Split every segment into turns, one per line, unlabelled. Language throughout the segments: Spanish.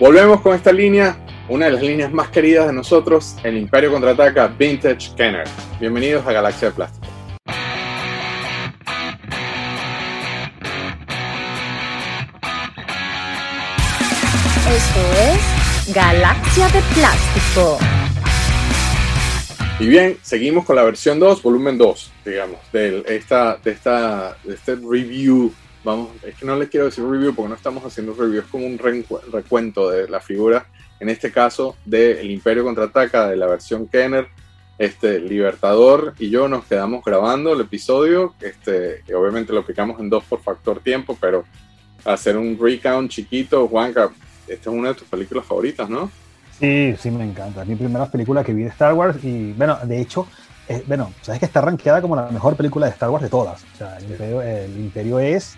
Volvemos con esta línea, una de las líneas más queridas de nosotros, el Imperio Contraataca Vintage Kenner. Bienvenidos a Galaxia de Plástico.
Esto es Galaxia de Plástico.
Y bien, seguimos con la versión 2, volumen 2, digamos, de esta, de esta, de este review. Vamos, es que no le quiero decir review porque no estamos haciendo review, es como un recuento de la figura, en este caso, del Imperio Contraataca, de la versión Kenner. Este, Libertador y yo nos quedamos grabando el episodio, este, obviamente lo picamos en dos por factor tiempo, pero hacer un recount chiquito, Juanca, esta es una de tus películas favoritas, ¿no?
Sí, sí, me encanta. Es mi primera película que vi de Star Wars y, bueno, de hecho, bueno, sabes que está rankeada como la mejor película de Star Wars de todas. O sea, el Imperio, es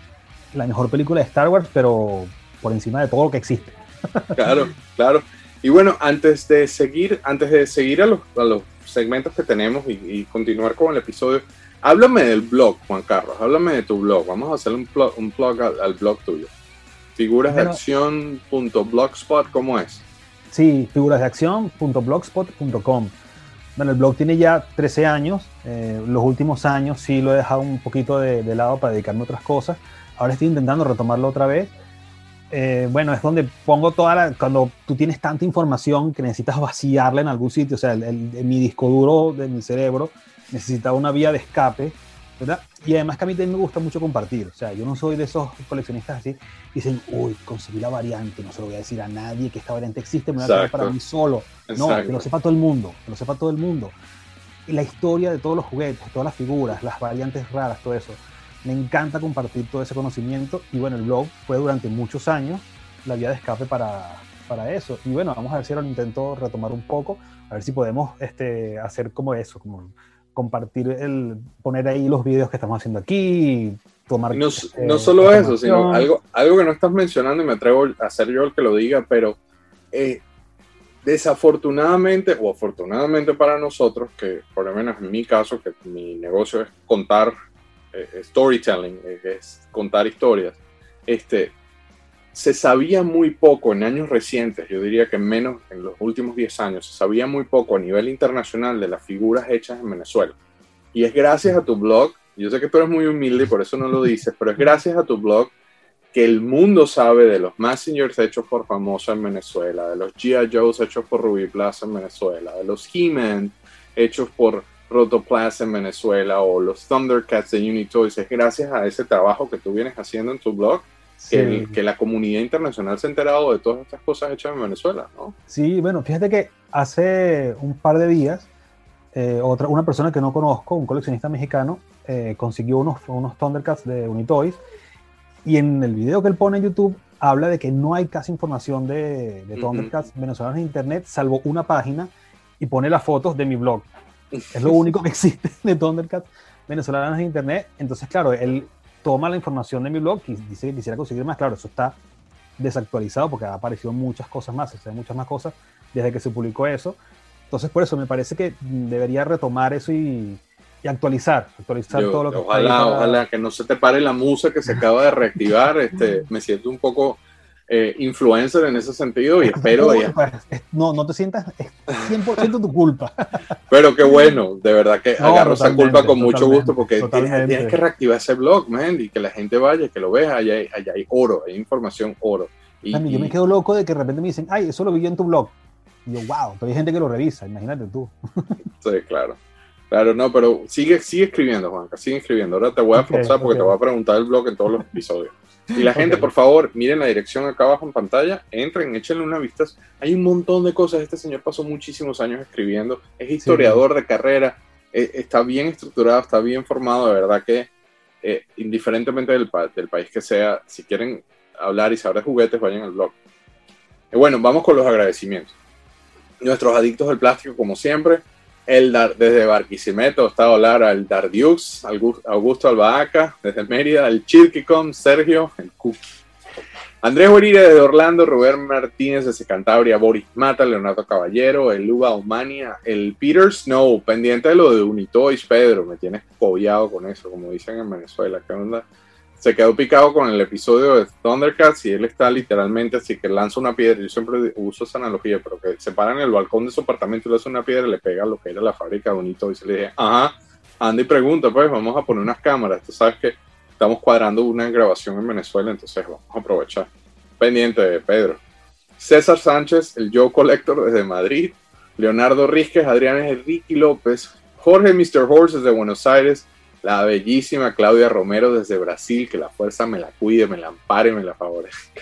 la mejor película de Star Wars, pero por encima de todo lo que existe.
Claro, claro. Y bueno, antes de seguir, antes de seguir a los, a los segmentos que tenemos y, continuar con el episodio, háblame del blog, Juan Carlos, háblame de tu blog. Vamos a hacer un, blog, un blog al, blog tuyo. Figurasdeacción.blogspot, ¿cómo es?
Sí, figurasdeacción.blogspot.com. Bueno, el blog tiene ya 13 años. Eh, los últimos años sí lo he dejado un poquito de, lado para dedicarme a otras cosas. Ahora estoy intentando retomarlo otra vez. Eh, bueno, es donde pongo toda la. Cuando tú tienes tanta información que necesitas vaciarla en algún sitio, o sea, mi disco duro de mi cerebro necesita una vía de escape y además que a mí también me gusta mucho compartir, o sea, yo no soy de esos coleccionistas así, dicen, uy, conseguí la variante, no se lo voy a decir a nadie que esta variante existe, me voy a quedar para mí solo. No, que lo sepa todo el mundo, que lo sepa todo el mundo. Y la historia de todos los juguetes, todas las figuras, las variantes raras, todo eso. Me encanta compartir todo ese conocimiento y bueno, el blog fue durante muchos años la vía de escape para, para eso. Y bueno, vamos a ver si ahora intento retomar un poco, a ver si podemos este, hacer como eso, como compartir, el poner ahí los vídeos que estamos haciendo aquí, tomar...
No, eh, no solo eso, sino algo, algo que no estás mencionando y me atrevo a ser yo el que lo diga, pero eh, desafortunadamente o afortunadamente para nosotros, que por lo menos en mi caso, que mi negocio es contar storytelling, es contar historias, este, se sabía muy poco en años recientes, yo diría que menos en los últimos 10 años, se sabía muy poco a nivel internacional de las figuras hechas en Venezuela. Y es gracias a tu blog, yo sé que tú eres muy humilde y por eso no lo dices, pero es gracias a tu blog que el mundo sabe de los Messengers hechos por Famosa en Venezuela, de los G.I. Joes hechos por Ruby Plaza en Venezuela, de los He-Man hechos por Rotoplaza en Venezuela o los Thundercats de Unitoys. Es gracias a ese trabajo que tú vienes haciendo en tu blog que, la comunidad internacional se ha enterado de todas estas cosas hechas en Venezuela, ¿no?
Sí, bueno, fíjate que hace un par de días, eh, otra, una persona que no conozco, un coleccionista mexicano, eh, consiguió unos, unos Thundercats de Unitoys y en el video que él pone en YouTube habla de que no hay casi información de, de Thundercats venezolanos en internet, salvo una página y pone las fotos de mi blog. Es lo único que existe de Thundercats venezolanos en internet. Entonces, claro, él toma la información de mi blog y dice que quisiera conseguir más. Claro, eso está desactualizado porque ha aparecido muchas cosas más, o muchas más cosas desde que se publicó eso. Entonces, por eso me parece que debería retomar eso y, actualizar, actualizar todo lo que
Ojalá, ojalá que no se te pare la musa que se acaba de reactivar. este, me siento un poco eh, influencer en ese sentido y espero...
no, no te sientas, es 100% tu culpa.
Pero qué bueno, de verdad que agarro esa culpa con mucho gusto porque tienes, que reactivar ese blog, man, y que la gente vaya, que lo vea, allá hay, allá hay oro, hay información oro.
Y, yo me quedo loco de que de repente me dicen, ay, eso lo vi en tu blog. Y yo, wow, pero hay gente que lo revisa, imagínate tú.
sí, claro. Claro, no, pero sigue, sigue escribiendo, Juanca, sigue escribiendo. Ahora te voy a forzar porque te voy a preguntar el blog en todos los episodios. Y la gente, por favor, miren la dirección acá abajo en pantalla, entren, échenle una vista. Hay un montón de cosas. Este señor pasó muchísimos años escribiendo, es historiador de carrera, eh, está bien estructurado, está bien formado. De verdad que, eh, indiferentemente del, del, país que sea, si quieren hablar y saber de juguetes, vayan al blog. Y bueno, vamos con los agradecimientos. Nuestros adictos del plástico, como siempre, el desde Barquisimeto, Estado Lara, el Dardiux, Augusto Albahaca, desde Mérida, el Chirquicom, Sergio, el Cookie. Andrés Uribe desde Orlando, Rubén Martínez desde Cantabria, Boris Mata, Leonardo Caballero, el Luba Humania, el Peter Snow, pendiente de lo de Unitoys, Pedro, me tienes pollado con eso, como dicen en Venezuela, ¿qué onda? Se quedó picado con el episodio de Thundercats y él está literalmente así que lanza una piedra. Yo siempre uso esa analogía, pero que se para en el balcón de su apartamento y le hace una piedra y le pega lo que era la fábrica bonito y se le dije, ajá, Andy pregunta, pues vamos a poner unas cámaras. Tú sabes que estamos cuadrando una grabación en Venezuela, entonces vamos a aprovechar. Pendiente, Pedro. César Sánchez, el Joe Collector desde Madrid. Leonardo Rizquez, Adrián Enrique López, Jorge Mr. Horse desde Buenos Aires, la bellísima Claudia Romero desde Brasil, que la fuerza me la cuide, me la ampare, me la favorezca.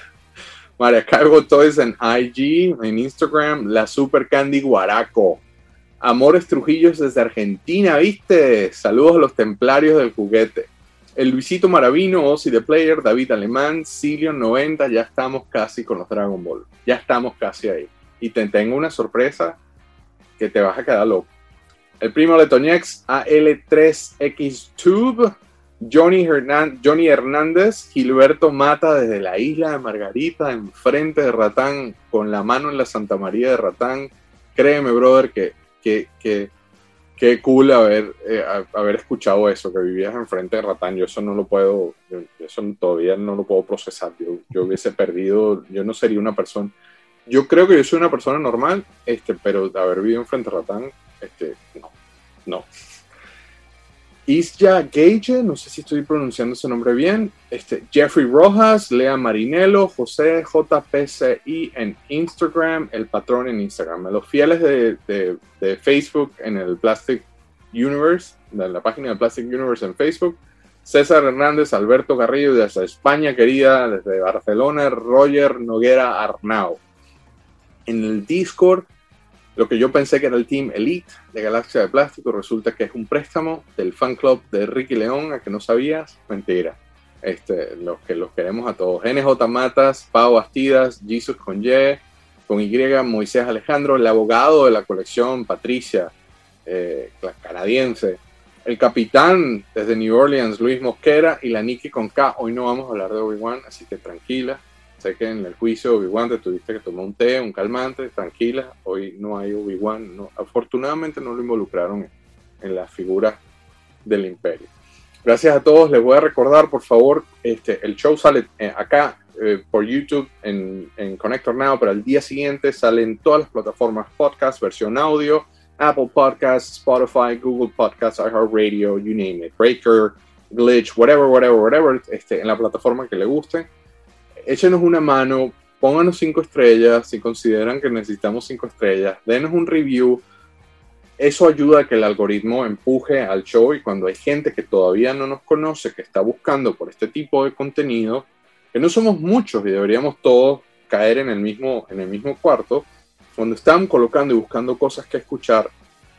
María Cargo Toys en IG, en Instagram, la Super Candy Guaraco. Amores Trujillos desde Argentina, ¿viste? Saludos a los templarios del juguete. El Luisito Maravino, Ozzy the Player, David Alemán, Cilion 90, ya estamos casi con los Dragon Ball. Ya estamos casi ahí. Y te tengo una sorpresa que te vas a quedar loco. El primo de Toñex, AL3X Tube, Johnny, Johnny Hernández, Gilberto Mata desde la isla de Margarita, enfrente de Ratán, con la mano en la Santa María de Ratán. Créeme, brother, que, que, que, que cool haber, eh, haber escuchado eso, que vivías enfrente de Ratán. Yo eso no lo puedo, eso todavía no lo puedo procesar. Yo, yo hubiese perdido, yo no sería una persona. Yo creo que yo soy una persona normal, este, pero haber vivido enfrente de Ratán este, no, no. Isya Gage, no sé si estoy pronunciando ese nombre bien. Este, Jeffrey Rojas, Lea Marinello, José JPCI en Instagram, el patrón en Instagram. Los fieles de, de, Facebook en el Plastic Universe, de la página de Plastic Universe en Facebook. César Hernández, Alberto Garrido desde España, querida, desde Barcelona, Roger Noguera Arnau. En el Discord, lo que yo pensé que era el Team Elite de Galaxia de Plástico resulta que es un préstamo del fan club de Ricky León, a que no sabías, mentira. Este, los que los queremos a todos. NJ Matas, Pau Bastidas, Jesus con Y, con Y, Moisés Alejandro, el abogado de la colección, Patricia, eh, la canadiense, el capitán desde New Orleans, Luis Mosquera, y la Nikki con K. Hoy no vamos a hablar de Obi-Wan, así que tranquila. Sé que en el juicio Obi-Wan te tuviste que tomar un té, un calmante, tranquila. Hoy no hay Obi-Wan. No, afortunadamente no lo involucraron en, la figura del imperio. Gracias a todos. Les voy a recordar, por favor, este, el show sale eh, acá eh, por YouTube en, en, Connector Now, pero al día siguiente sale en todas las plataformas podcast, versión audio, Apple Podcasts, Spotify, Google Podcasts, iHeartRadio, you name it, Breaker, Glitch, whatever, whatever, whatever, este, en la plataforma que le guste échenos una mano, pónganos cinco estrellas si consideran que necesitamos cinco estrellas, denos un review. Eso ayuda a que el algoritmo empuje al show y cuando hay gente que todavía no nos conoce, que está buscando por este tipo de contenido, que no somos muchos y deberíamos todos caer en el mismo, en el mismo cuarto, cuando están colocando y buscando cosas que escuchar,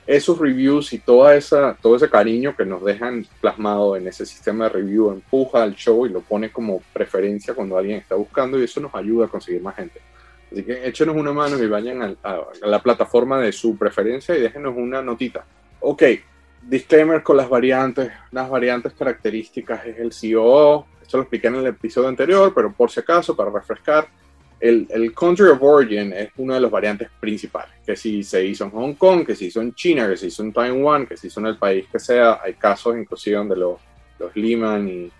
esos reviews y toda esa, todo ese cariño que nos dejan plasmado en ese sistema de review empuja al show y lo pone como preferencia cuando alguien está buscando y eso nos ayuda a conseguir más gente. Así que échenos una mano y vayan a, la plataforma de su preferencia y déjenos una notita. Ok, disclaimer con las variantes. Las variantes características es el COO. Esto lo expliqué en el episodio anterior, pero por si acaso, para refrescar, el, country of origin es una de las variantes principales, que si se hizo en Hong Kong, que se hizo en China, que se hizo en Taiwán, que se hizo en el país que sea, hay casos inclusive donde los, los liman y,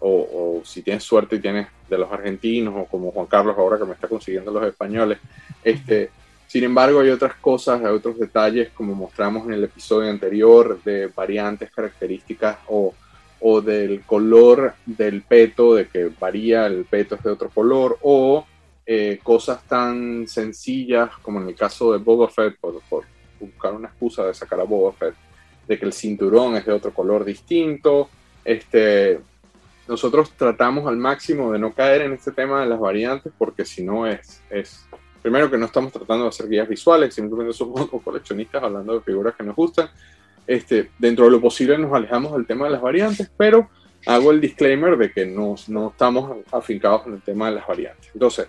o, si tienes suerte y tienes de los argentinos o como Juan Carlos ahora que me está consiguiendo los españoles. Este, sin embargo, hay otras cosas, hay otros detalles como mostramos en el episodio anterior de variantes, características o, o del color del peto, de que varía el peto es de otro color o eh, cosas tan sencillas como en el caso de Boba Fett, por, buscar una excusa de sacar a Boba Fett, de que el cinturón es de otro color distinto. Este, nosotros tratamos al máximo de no caer en este tema de las variantes porque si no es, es, primero que no estamos tratando de hacer guías visuales, simplemente somos coleccionistas hablando de figuras que nos gustan. Este, dentro de lo posible nos alejamos del tema de las variantes, pero hago el disclaimer de que no, no estamos afincados en el tema de las variantes. Entonces,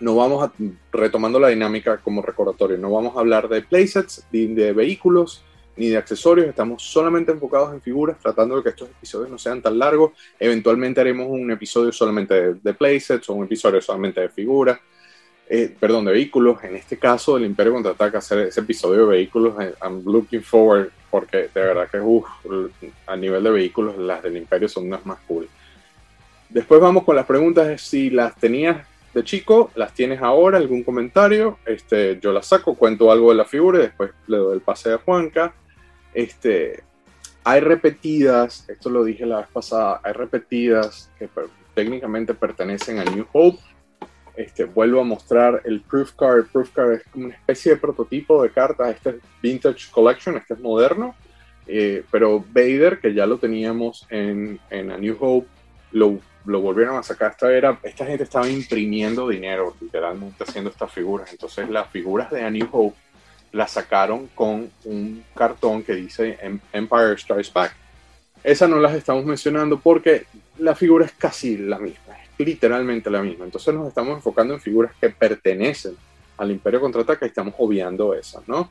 no vamos a, retomando la dinámica como recordatorio, no vamos a hablar de playsets, ni de vehículos, ni de accesorios, estamos solamente enfocados en figuras, tratando de que estos episodios no sean tan largos. Eventualmente haremos un episodio solamente de, playsets o un episodio solamente de figuras, eh, perdón, de vehículos. En este caso, el Imperio contraataca hacer ese episodio de vehículos. Eh, I'm looking forward, porque de verdad que a nivel de vehículos, las del Imperio son unas más cool. Después vamos con las preguntas si las tenías de chico, las tienes ahora, algún comentario, este, yo las saco, cuento algo de la figura y después le doy el pase a Juanca. Este, hay repetidas, esto lo dije la vez pasada, hay repetidas que técnicamente pertenecen a New Hope. Este, vuelvo a mostrar el Proof Card. Proof Card es como una especie de prototipo de carta. Este es Vintage Collection, este es moderno. Eh, pero Vader, que ya lo teníamos en, en A New Hope, lo, lo, volvieron a sacar. Esta, era, esta gente estaba imprimiendo dinero, literalmente haciendo estas figuras. Entonces las figuras de A New Hope las sacaron con un cartón que dice em, Empire Strikes Back. Esas no las estamos mencionando porque la figura es casi la misma, es literalmente la misma. Entonces nos estamos enfocando en figuras que pertenecen al Imperio Contraataca y estamos obviando esas, ¿no?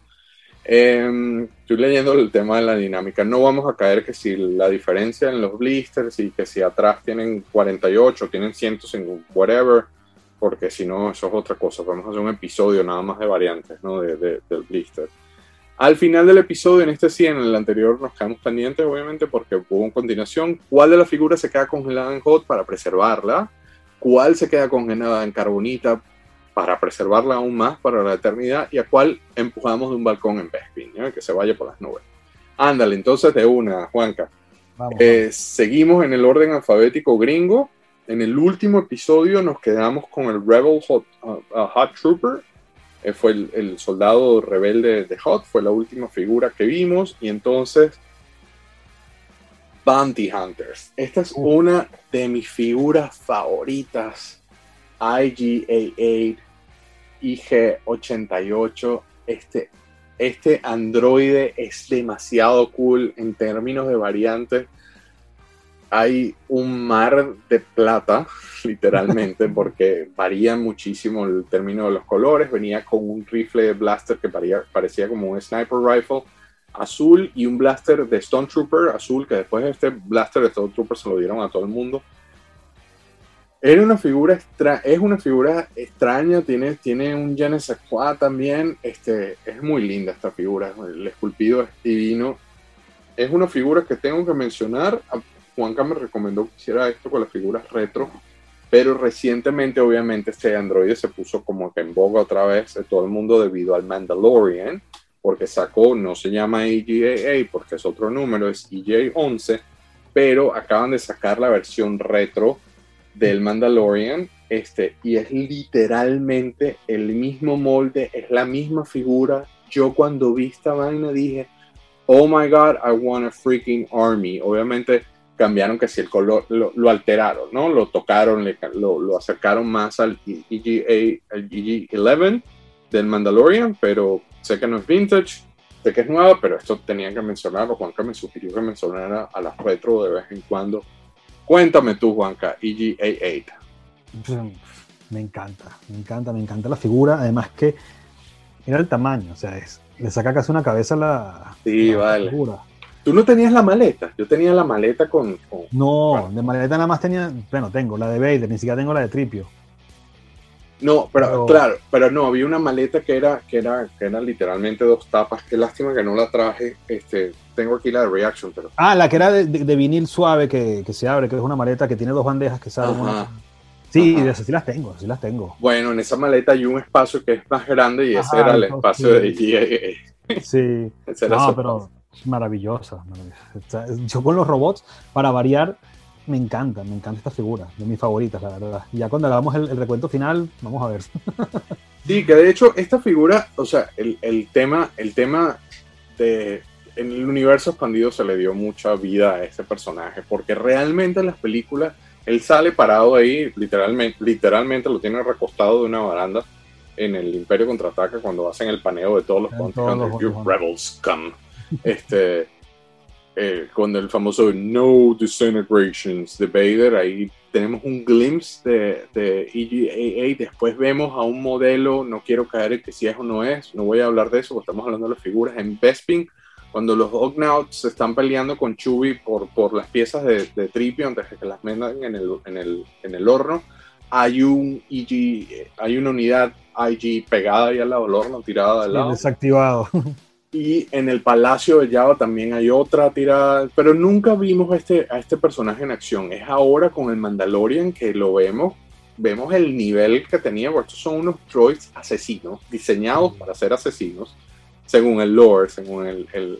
Em, estoy leyendo el tema de la dinámica. No vamos a caer que si la diferencia en los blisters y que si atrás tienen 48, tienen 100 en whatever, porque si no, eso es otra cosa. Vamos a hacer un episodio nada más de variantes, ¿no? De, del blister. Al final del episodio, en este sí, en el anterior nos quedamos pendientes, obviamente, porque hubo una continuación. ¿Cuál de las figuras se queda congelada en hot para preservarla? ¿Cuál se queda congelada en carbonita para preservarla aún más para la eternidad y a cuál empujamos de un balcón en Bespin, que se vaya por las nubes. Ándale, entonces de una, Juanca. Eh, seguimos en el orden alfabético gringo. En el último episodio nos quedamos con el Rebel Hot, uh, uh, Hot Trooper. Eh, fue el, el, soldado rebelde de Hot, fue la última figura que vimos. Y entonces, Bounty Hunters. Esta es una de mis figuras favoritas. IGA-8 IG88, este, este androide es demasiado cool en términos de variantes. Hay un mar de plata, literalmente, porque varía muchísimo el término de los colores. Venía con un rifle de blaster que parecía, parecía como un sniper rifle azul y un blaster de Stone Trooper azul, que después este blaster de Stone Trooper se lo dieron a todo el mundo. Era una figura extra es una figura extraña, tiene, tiene un Genesis también, este, es muy linda esta figura, el esculpido es divino. Es una figura que tengo que mencionar, Juanca me recomendó que hiciera esto con las figuras retro, pero recientemente obviamente este androide se puso como que en boga otra vez de todo el mundo debido al Mandalorian, porque sacó, no se llama EGAA porque es otro número, es EJ11, pero acaban de sacar la versión retro del Mandalorian, este, y es literalmente el mismo molde, es la misma figura. Yo cuando vi esta vaina dije, oh my god, I want a freaking army. Obviamente cambiaron que si el color lo, alteraron, ¿no? Lo tocaron, lo, lo, acercaron más al EGA, al EG-11 del Mandalorian, pero sé que no es vintage, sé que es nueva, pero esto tenía que mencionarlo. Juanca me sugirió que mencionara a las retro de vez en cuando Cuéntame tú, Juanca, EGA8.
Me encanta, me encanta, me encanta la figura. Además que mira el tamaño, o sea, es, le saca casi una cabeza la,
sí, vale. figura. Tú no tenías la maleta, yo tenía la maleta con...
no, de maleta nada más tenía, bueno, tengo la de Vader, ni siquiera tengo la de Tripio.
No, pero, claro, pero no, había una maleta que era, que era, que era literalmente dos tapas. Qué lástima que no la traje. Este, tengo aquí la de Reaction, pero.
Ah, la que era de, vinil suave que, se abre, que es una maleta que tiene dos bandejas que salen. Sí, de esas sí las tengo, sí las tengo.
Bueno, en esa maleta hay un espacio que es más grande y ese era el espacio de
GA. Sí. no, pero maravillosa, maravillosa. Yo con los robots, para variar, me encanta, me encanta esta figura, de mis favoritas, la verdad. Y ya cuando hagamos el, recuento final, vamos a ver.
Sí, que de hecho esta figura, o sea, el, el, tema, el tema de en el universo expandido se le dio mucha vida a ese personaje, porque realmente en las películas él sale parado ahí, literalmente, literalmente lo tiene recostado de una baranda en el Imperio contraataca cuando hacen el paneo de todos los cuando You rebels come. Este, eh, con el famoso No Disintegrations de Vader, ahí tenemos un glimpse de, de EGAA, después vemos a un modelo, no quiero caer en que si es o no es, no voy a hablar de eso, porque estamos hablando de las figuras en Bespin, cuando los Ognauts se están peleando con Chubby por, por las piezas de, de Tripio antes de que las metan en el, en el, en el horno, hay un EG, hay una unidad IG pegada ahí al lado del horno, tirada al lado.
Desactivado.
Y en el Palacio de Java también hay otra tirada, pero nunca vimos este, a este personaje en acción. Es ahora con el Mandalorian que lo vemos, vemos el nivel que tenía, porque estos son unos droids asesinos, diseñados para ser asesinos, según el lore, según el, el,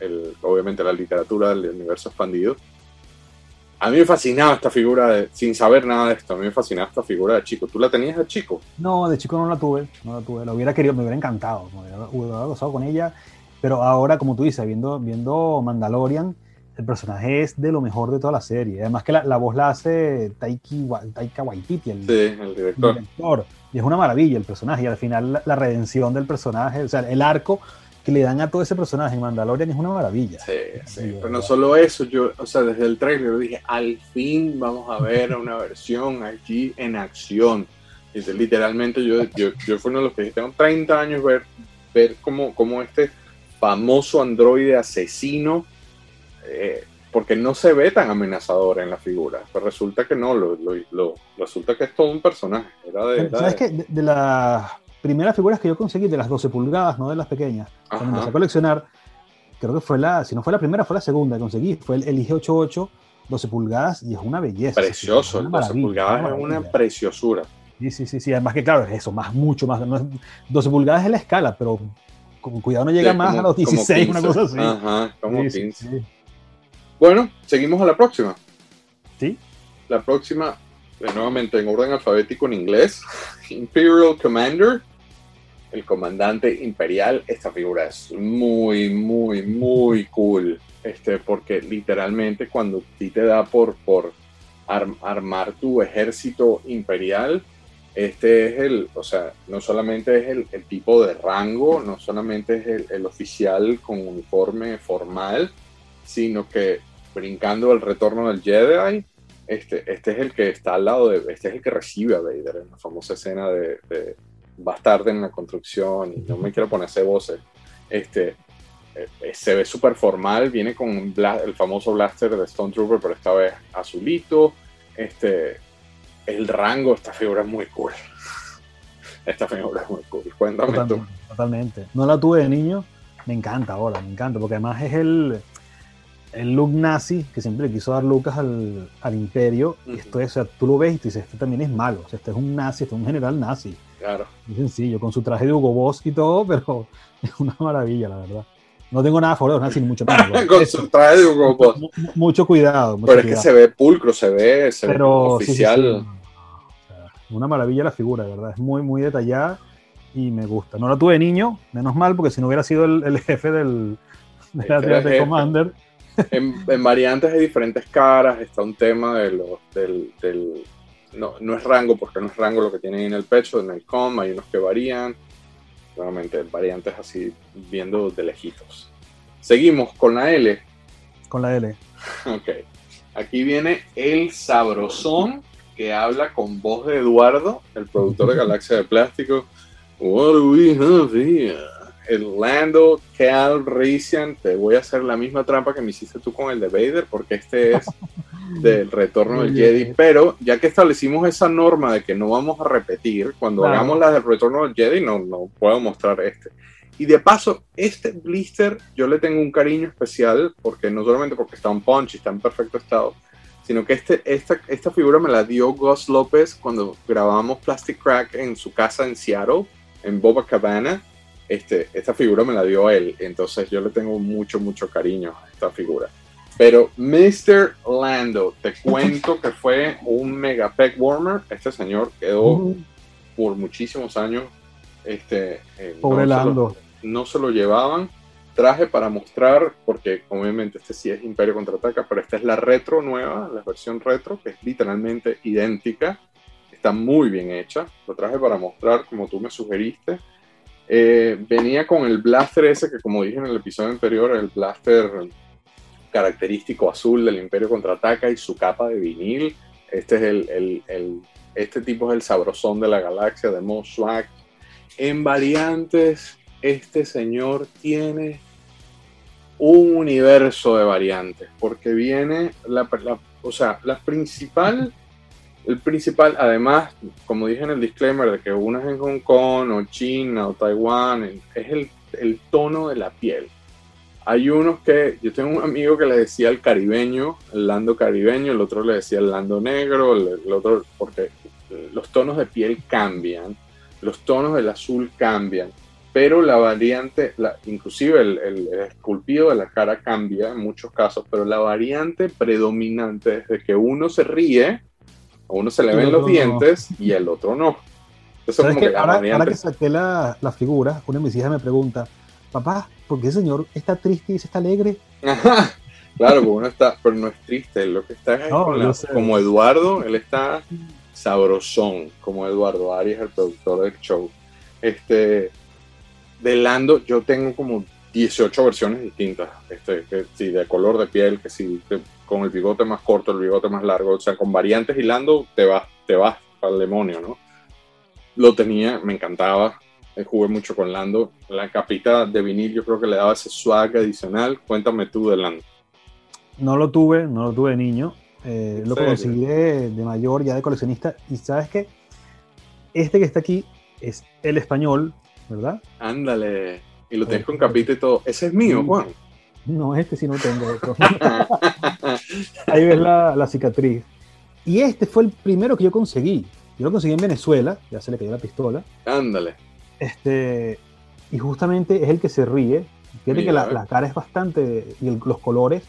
el, obviamente la literatura del universo expandido. A mí me fascinaba esta figura, de, sin saber nada de esto, a mí me fascinaba esta figura de chico. ¿Tú la tenías de chico?
No, de chico no la tuve, no la tuve. La hubiera querido, me hubiera encantado, me hubiera, gozado con ella. Pero ahora, como tú dices, viendo, viendo Mandalorian, el personaje es de lo mejor de toda la serie. Además que la, la voz la hace Taiki, Taika Waititi,
el, sí, el director.
Y es una maravilla el personaje. Y al final la, la redención del personaje, o sea, el arco que le dan a todo ese personaje en Mandalorian es una maravilla.
Sí, sí, pero no solo eso, yo, o sea, desde el trailer dije, al fin vamos a ver una versión allí en acción. Y literalmente yo, yo, yo fui uno de los que dije, tengo 30 años ver, ver cómo, cómo este famoso androide asesino, eh, porque no se ve tan amenazador en la figura, pero resulta que no, lo, lo, resulta que es todo un personaje. Era de,
¿Sabes qué? De, de la primeras figuras que yo conseguí de las 12 pulgadas, no de las pequeñas. Cuando empecé a coleccionar, creo que fue la, si no fue la primera, fue la segunda que conseguí, fue el, el IG88 12 pulgadas y es una belleza.
Precioso, el 12 pulgadas es una preciosura.
Sí, sí, sí, sí, además que claro, es eso, más, mucho más. 12 pulgadas es la escala, pero con cuidado no llega más a los 16, una cosa así.
Ajá, como 15. Bueno, seguimos a la próxima.
Sí.
La próxima, nuevamente en orden alfabético en inglés, Imperial Commander el comandante imperial, esta figura es muy, muy, muy cool. Este, porque literalmente cuando ti te da por, por armar tu ejército imperial, este es el, o sea, no solamente es el, tipo de rango, no solamente es el, oficial con uniforme formal, sino que brincando el retorno del Jedi, este, este es el que está al lado de, este es el que recibe a Vader en la famosa escena de bastarde en la construcción y no me quiero ponerse voces. Este, eh, se ve súper formal, viene con el famoso blaster de Stone Trooper, pero esta vez azulito. Este, el rango, esta figura es muy cool. Esta figura es muy cool. Cuéntame
totalmente,
tú.
Totalmente. No la tuve de niño, me encanta ahora, me encanta, porque además es el, el look nazi que siempre le quiso dar Lucas al, al imperio. y esto es, o sea, tú lo ves y te dices, este también es malo. O sea, este es un nazi, este es un general nazi.
Claro.
Muy sencillo, con su traje de Hugo Boss y todo, pero es una maravilla, la verdad. No tengo nada a favor de nazi, ni mucho menos.
con su traje de Hugo Boss.
Mucho cuidado. Mucho
pero es
cuidado.
que se ve pulcro, se ve, se
pero,
ve oficial.
Sí, sí, sí. una maravilla la figura, de verdad. Es muy, muy detallada y me gusta. No la tuve de niño, menos mal, porque si no hubiera sido el, el jefe del, de la de Commander
en, en, variantes hay diferentes caras, está un tema de los, del, del no, no, es rango, porque no es rango lo que tienen en el pecho, en el com, hay unos que varían, nuevamente variantes así viendo de lejitos. Seguimos con la L.
Con la L.
Ok. Aquí viene el sabrosón que habla con voz de Eduardo, el productor de Galaxia de Plástico. What do we have here? El Lando Calrissian, te voy a hacer la misma trampa que me hiciste tú con el de Vader, porque este es del retorno del Jedi. Pero ya que establecimos esa norma de que no vamos a repetir, cuando claro. hagamos la del retorno del Jedi, no, no puedo mostrar este. Y de paso, este blister yo le tengo un cariño especial, porque no solamente porque está en punch y está en perfecto estado, sino que este, esta, esta figura me la dio Gus López cuando grabamos Plastic Crack en su casa en Seattle, en Boba Cabana este, esta figura me la dio él, entonces yo le tengo mucho, mucho cariño a esta figura. Pero Mr. Lando, te cuento que fue un mega peg warmer. Este señor quedó por muchísimos años. Este,
eh, Pobre no Lando.
Se lo, no se lo llevaban. Traje para mostrar, porque obviamente este sí es Imperio Contraataca, pero esta es la retro nueva, la versión retro, que es literalmente idéntica. Está muy bien hecha. Lo traje para mostrar, como tú me sugeriste. Eh, venía con el blaster ese que como dije en el episodio anterior, el blaster característico azul del Imperio Contraataca y su capa de vinil. Este es el, el, este tipo es el sabrosón de la galaxia de Mos. En variantes, este señor tiene un universo de variantes, porque viene o sea, la principal el principal, además, como dije en el disclaimer, de que una es en Hong Kong o China o Taiwán, es el el tono de la piel. Hay unos que, yo tengo un amigo que le decía el caribeño, el lando caribeño, el otro le decía el lando negro, el, otro, porque los tonos de piel cambian, los tonos del azul cambian, pero la variante, la, inclusive el, el, esculpido de la cara cambia en muchos casos, pero la variante predominante es de que uno se ríe, a uno se le ven los dientes y el otro no.
Eso como que, ahora, ahora, que saqué la, la figura, una de mis hijas me pregunta, papá, ¿por qué el señor está triste y se está alegre?
claro, porque uno está, pero no es triste, lo que está es como Eduardo, él está sabrosón, como Eduardo Arias, el productor del show. Este, de Lando, yo tengo como 18 versiones distintas, este, que sí, de color de piel, que sí, con el bigote más corto, el bigote más largo, o sea, con variantes y Lando te vas, te vas al demonio, ¿no? Lo tenía, me encantaba, eh, jugué mucho con Lando. La capita de vinil yo creo que le daba ese swag adicional. Cuéntame tú de Lando.
No lo tuve, no lo tuve de niño. Eh, lo conseguí de, mayor, ya de coleccionista. Y sabes qué? Este que está aquí es el español, ¿verdad?
Ándale. Y lo tienes con capita y todo. Ese es mío, Juan.
No, este sí no tengo otro. Ahí ves la, la, cicatriz. Y este fue el primero que yo conseguí. Yo lo conseguí en Venezuela, ya se le cayó la pistola.
Ándale.
Este, y justamente es el que se ríe. Fíjate que la, cara es bastante. y los colores.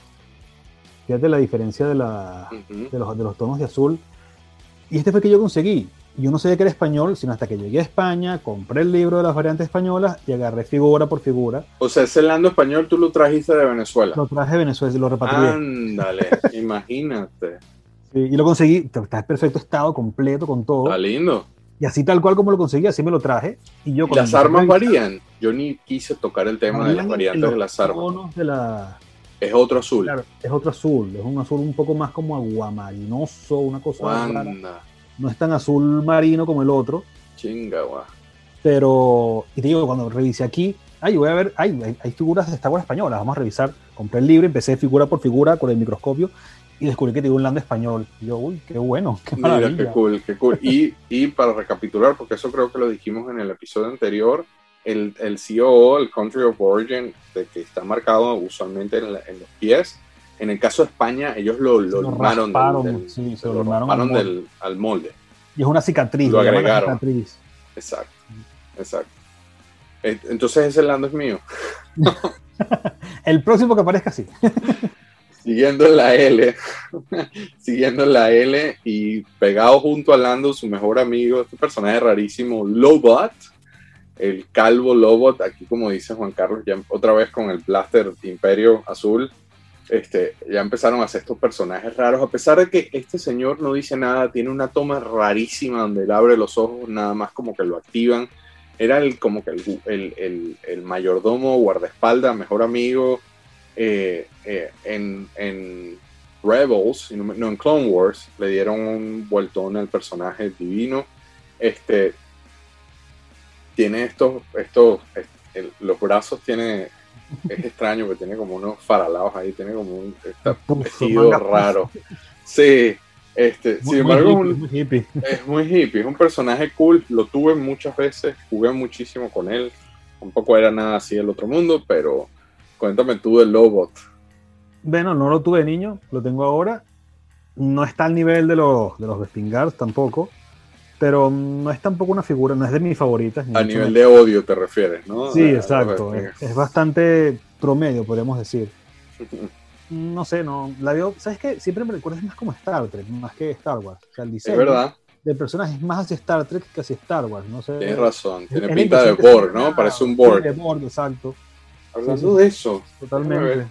Fíjate la diferencia de, la, de, los, de los tonos de azul. Y este fue el que yo conseguí. Yo no sabía que era español, sino hasta que llegué a España, compré el libro de las variantes españolas y agarré figura por figura.
O sea, ese lando español tú lo trajiste de Venezuela.
Lo traje de Venezuela y lo repatrié.
Ándale, imagínate.
y lo conseguí, está en perfecto estado, completo, con todo.
Está lindo.
Y así tal cual como lo conseguí, así me lo traje. Y yo
¿Las armas varían? Yo ni quise tocar el tema de las variantes de las armas.
De la...
Es otro azul.
Claro, es otro azul. Es un azul un poco más como aguamarinoso, una cosa rara. No es tan azul marino como el otro.
Chinga, guau.
Pero, y te digo, cuando revisé aquí, ay, voy a ver, hay, hay, figuras de Star Wars españolas, vamos a revisar. Compré el libro, empecé figura por figura con el microscopio y descubrí que tiene un lando español. Y yo, uy, qué bueno, qué
Mira, qué cool, qué cool. Y, y, para recapitular, porque eso creo que lo dijimos en el episodio anterior, el, el COO, el Country of Origin, de que está marcado usualmente en, los pies, en el caso de España, ellos lo, lo, lo del,
sí, se lo, armaron
del, al molde.
Y es una cicatriz.
Lo agregaron. Cicatriz. Exacto, exacto. Entonces ese lando es mío.
el próximo que aparezca sí.
siguiendo la L, siguiendo la L y pegado junto a Lando, su mejor amigo, este personaje rarísimo, Lobot, el calvo Lobot, aquí como dice Juan Carlos, ya otra vez con el blaster Imperio Azul, este, ya empezaron a hacer estos personajes raros, a pesar de que este señor no dice nada, tiene una toma rarísima donde él abre los ojos, nada más como que lo activan. Era el, como que el, el, el, mayordomo, guardaespaldas, mejor amigo, eh, eh, en, en, Rebels, no en Clone Wars, le dieron un vueltón al personaje divino. Este tiene estos, estos, los brazos tiene, es extraño que tiene como unos faralados ahí, tiene como un vestido raro. Sí, este, sin embargo, es, muy hippie. es muy hippie, es un personaje cool, lo tuve muchas veces, jugué muchísimo con él, tampoco era nada así del otro mundo, pero Cuéntame tú del Lobot.
Bueno, no lo tuve niño, lo tengo ahora. No está al nivel de los, de los Bespingars tampoco, pero no es tampoco una figura, no es de mis favoritas.
a nivel de odio te refieres, ¿no?
Sí, exacto. Es, bastante promedio, podríamos decir. no sé, no. La veo, ¿sabes qué? Siempre me recuerda más como Star Trek, más que Star Wars. O sea, el diseño
es verdad.
del personaje es más hacia Star Trek que hacia Star Wars. No sé.
Tienes razón, tiene pinta de Borg, ¿no? Parece un Borg.
De Borg, exacto.
Hablando de eso.
Totalmente.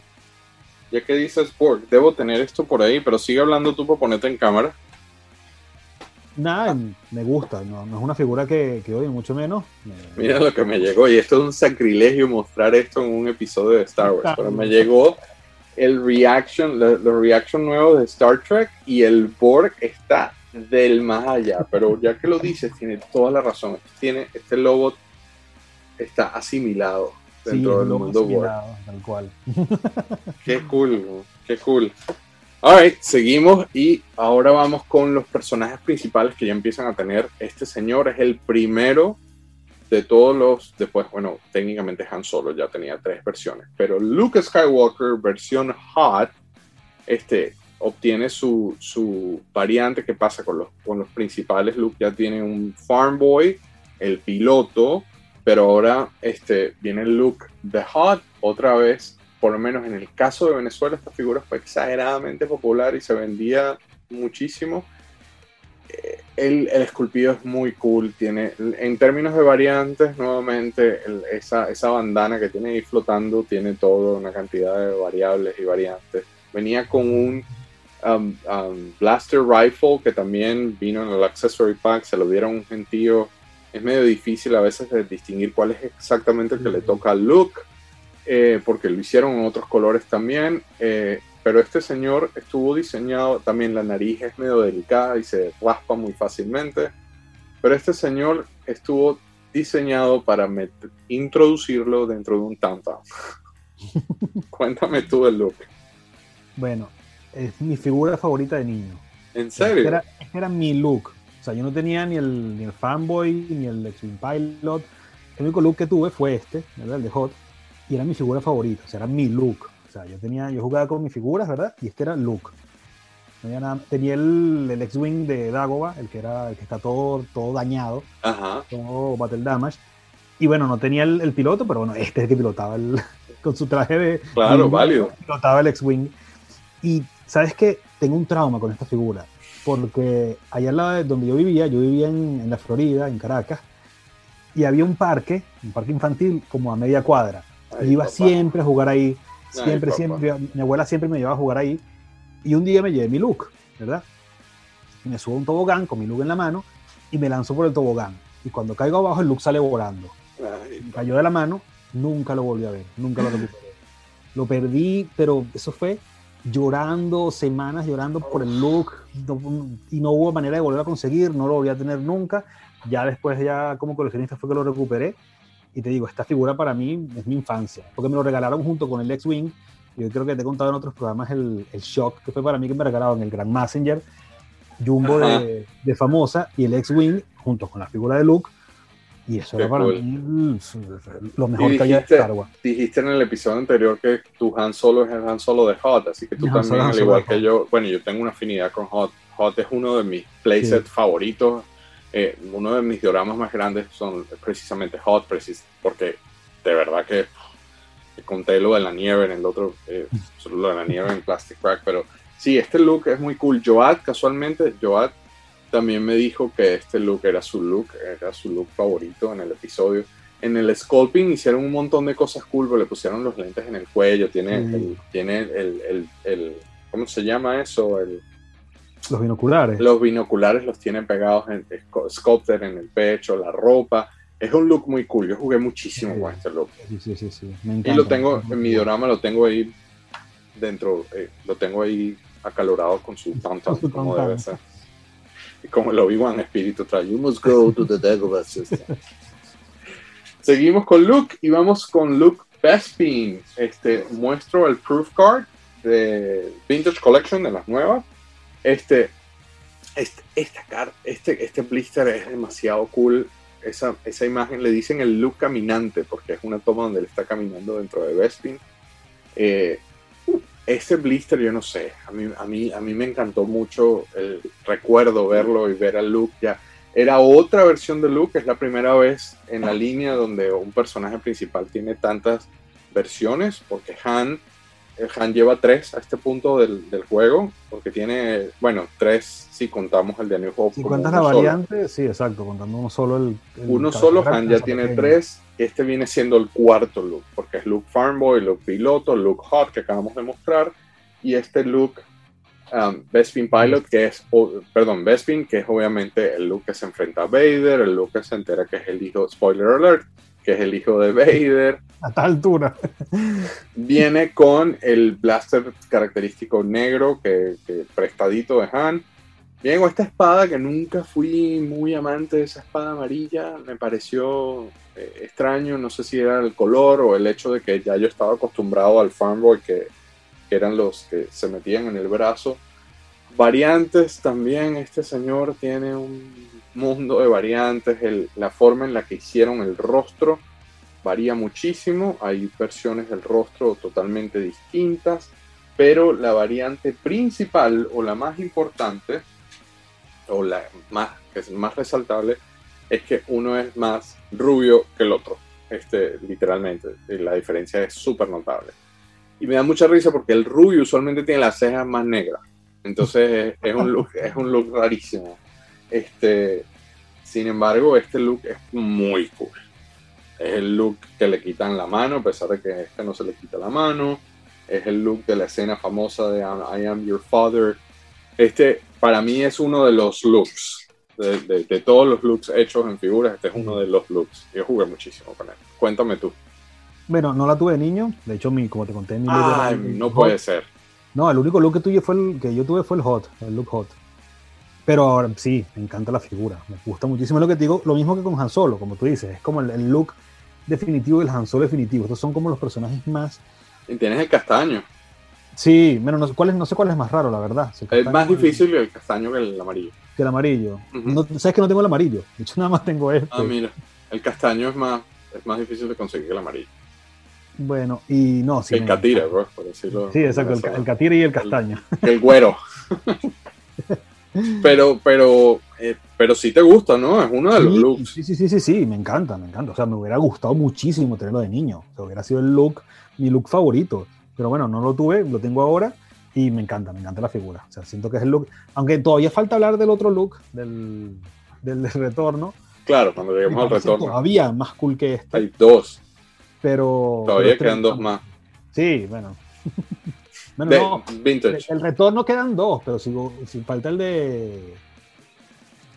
Ya que dices Borg, debo tener esto por ahí, pero sigue hablando tú para ponerte en cámara.
Nada, me gusta, no, es una figura que, que odio, mucho menos.
Mira lo que me llegó, y esto es un sacrilegio mostrar esto en un episodio de Star Wars, pero me llegó el reaction, los reaction nuevos de Star Trek y el Borg está del más allá, pero ya que lo dices, tiene toda la razón. Tiene, este lobo está asimilado dentro del mundo
Tal cual.
Qué cool, qué cool. Alright, seguimos y ahora vamos con los personajes principales que ya empiezan a tener. Este señor es el primero de todos los, después, bueno, técnicamente Han Solo ya tenía tres versiones, pero Luke Skywalker versión Hot, este, obtiene su, su variante que pasa con los, con los principales. Luke ya tiene un Farm Boy, el piloto, pero ahora este, viene look de Hot otra vez. Por lo menos en el caso de Venezuela, esta figura fue exageradamente popular y se vendía muchísimo. Eh, el, el, esculpido es muy cool. Tiene, en términos de variantes, nuevamente, esa, esa bandana que tiene ahí flotando tiene todo, una cantidad de variables y variantes. Venía con un um, um, Blaster Rifle que también vino en el Accessory Pack, se lo dieron un gentío. Es medio difícil a veces de distinguir cuál es exactamente el que le toca al look, eh, porque lo hicieron en otros colores también. Eh, pero este señor estuvo diseñado, también la nariz es medio delicada y se raspa muy fácilmente. Pero este señor estuvo diseñado para introducirlo dentro de un Tantam. Cuéntame tú el look.
Bueno, es mi figura favorita de niño.
¿En serio?
Era, era mi look. O sea, yo no tenía ni el, ni el fanboy, ni el X-Wing Pilot. El único look que tuve fue este, ¿verdad? el de Hot. Y era mi figura favorita, o sea, era mi look. O sea, yo tenía, yo jugaba con mis figuras, ¿verdad? Y este era look. tenía el, el X-Wing de Dagoba, el que era el que está todo, todo dañado,
Ajá.
todo battle damage. Y bueno, no tenía el, el, piloto, pero bueno, este es el que pilotaba el, con su traje de.
Claro, válido.
Pilotaba el X-Wing. Y sabes que tengo un trauma con esta figura, porque allá al lado de donde yo vivía, yo vivía en, en, la Florida, en Caracas, y había un parque, un parque infantil como a media cuadra. Ay, iba papá. siempre a jugar ahí, siempre, Ay, siempre, mi abuela siempre me llevaba a jugar ahí, y un día me llevé mi look, ¿verdad? Y me subo a un tobogán con mi look en la mano y me lanzo por el tobogán. Y cuando caigo abajo, el look sale volando.
Ay,
me cayó de la mano, nunca lo volví a ver, nunca lo recuperé. Lo perdí, pero eso fue llorando, semanas llorando por el look y no hubo manera de volver a conseguir, no lo volví a tener nunca. Ya después, ya como coleccionista fue que lo recuperé. Y te digo, esta figura para mí es mi infancia, porque me lo regalaron junto con el X-Wing. Yo creo que te he contado en otros programas el, el, shock que fue para mí que me regalaron el Grand Messenger Jumbo de, de, famosa y el X-Wing junto con la figura de Luke. Y eso Qué era para cool. mí lo mejor
dijiste,
que haya de Star Wars.
Dijiste en el episodio anterior que tu Han Solo es el Han Solo de Hot, así que tú también, al igual que yo, bueno, yo tengo una afinidad con Hot. Hot es uno de mis playsets sí. favoritos. Eh, uno de mis dioramas más grandes son precisamente Hot, precis porque de verdad que conté lo de la nieve en el otro, eh, lo de la nieve en Plastic Crack, pero sí, este look es muy cool. Joad, casualmente, Joad también me dijo que este look era su look, era su look favorito en el episodio. En el sculpting hicieron un montón de cosas cool, le pusieron los lentes en el cuello, tiene, mm. el, tiene el, el, el, ¿cómo se llama eso? El,
los binoculares.
Los binoculares los tienen pegados en sculpted en el pecho, la ropa. Es un look muy cool. Yo jugué muchísimo sí, con este look.
Sí, sí, sí. sí.
Me encanta, y lo tengo, en mi diorama lo tengo ahí dentro, eh, lo tengo ahí acalorado con su tanto como debe ser. Y como lo vivo en espíritu trae, you must go to the Dagobah system. Seguimos con Luke y vamos con Luke Bespin. Este, muestro el proof card de Vintage Collection de las nuevas. Este, este, esta car este, este blister es demasiado cool. Esa, esa imagen le dicen el look caminante porque es una toma donde él está caminando dentro de Bespin. Eh, este blister, yo no sé, a mí, a mí, a mí me encantó mucho el recuerdo verlo y ver a Luke ya. Era otra versión de Luke, es la primera vez en la línea donde un personaje principal tiene tantas versiones, porque Han, Han lleva tres a este punto del, del juego, porque tiene, bueno, tres si contamos el de New Hope.
Si cuentas la variante, solo. sí, exacto, contando uno solo el... el
uno solo, Han ya tiene tres, este viene siendo el cuarto look, porque es Luke Farmboy, Luke Piloto, Luke Hot, que acabamos de mostrar, y este look um, Bespin Pilot, que es, o, perdón, Bespin, que es obviamente el look que se enfrenta a Vader, el look que se entera que es el hijo, spoiler alert, que es el hijo de Vader.
A tal altura.
Viene con el blaster característico negro, que, que prestadito de Han. Viene con esta espada que nunca fui muy amante de esa espada amarilla, me pareció eh, extraño, no sé si era el color o el hecho de que ya yo estaba acostumbrado al Farmboy que, que eran los que se metían en el brazo. Variantes también, este señor tiene un mundo de variantes, la forma en la que hicieron el rostro varía muchísimo, hay versiones del rostro totalmente distintas, pero la variante principal o la más importante, o la más, que es más resaltable, es que uno es más rubio que el otro, este, literalmente, la diferencia es súper notable. Y me da mucha risa porque el rubio usualmente tiene las cejas más negras, entonces es, un look, es un look rarísimo. Este, sin embargo, este look es muy cool. Es el look que le quitan la mano, a pesar de que a este no se le quita la mano. Es el look de la escena famosa de I Am Your Father. Este, para mí, es uno de los looks. De, todos los looks hechos en figuras, este es uno de los looks. Yo jugué muchísimo con él. Cuéntame tú.
Bueno, no la tuve de niño. De hecho, mi, como te conté, mi
Ay, no puede ser.
No, el único look que, tuve fue el, que yo tuve fue el hot, el look hot. Pero sí, me encanta la figura. Me gusta muchísimo lo que te digo. Lo mismo que con Han Solo, como tú dices. Es como el, look definitivo del Han Solo definitivo. Estos son como los personajes más.
Y tienes el castaño.
Sí, bueno, no, cuál es, no sé cuál es más raro, la verdad.
es más difícil el castaño que el amarillo.
Que el amarillo. Sabes que no tengo el amarillo. De hecho, nada más tengo este.
Ah, mira. El castaño es más, es más difícil de conseguir que el amarillo.
Bueno, y no,
sí. El catira, pues, por decirlo.
Sí, exacto, el, el, catira y el castaño.
el güero. Pero, pero, eh, pero sí te gusta, ¿no? Es uno de los looks.
Sí, sí, sí, sí, sí, me encanta, me encanta. O sea, me hubiera gustado muchísimo tenerlo de niño. O sea, hubiera sido el look, mi look favorito. Pero bueno, no lo tuve, lo tengo ahora y me encanta, me encanta la figura. O sea, siento que es el look. Aunque todavía falta hablar del otro look, del, del, retorno.
Claro, cuando lleguemos al retorno.
Todavía más cool que este.
Hay dos.
Pero.
Todavía quedan dos más.
Sí, bueno. Bueno, vintage. El, retorno quedan dos, pero si, si falta el de.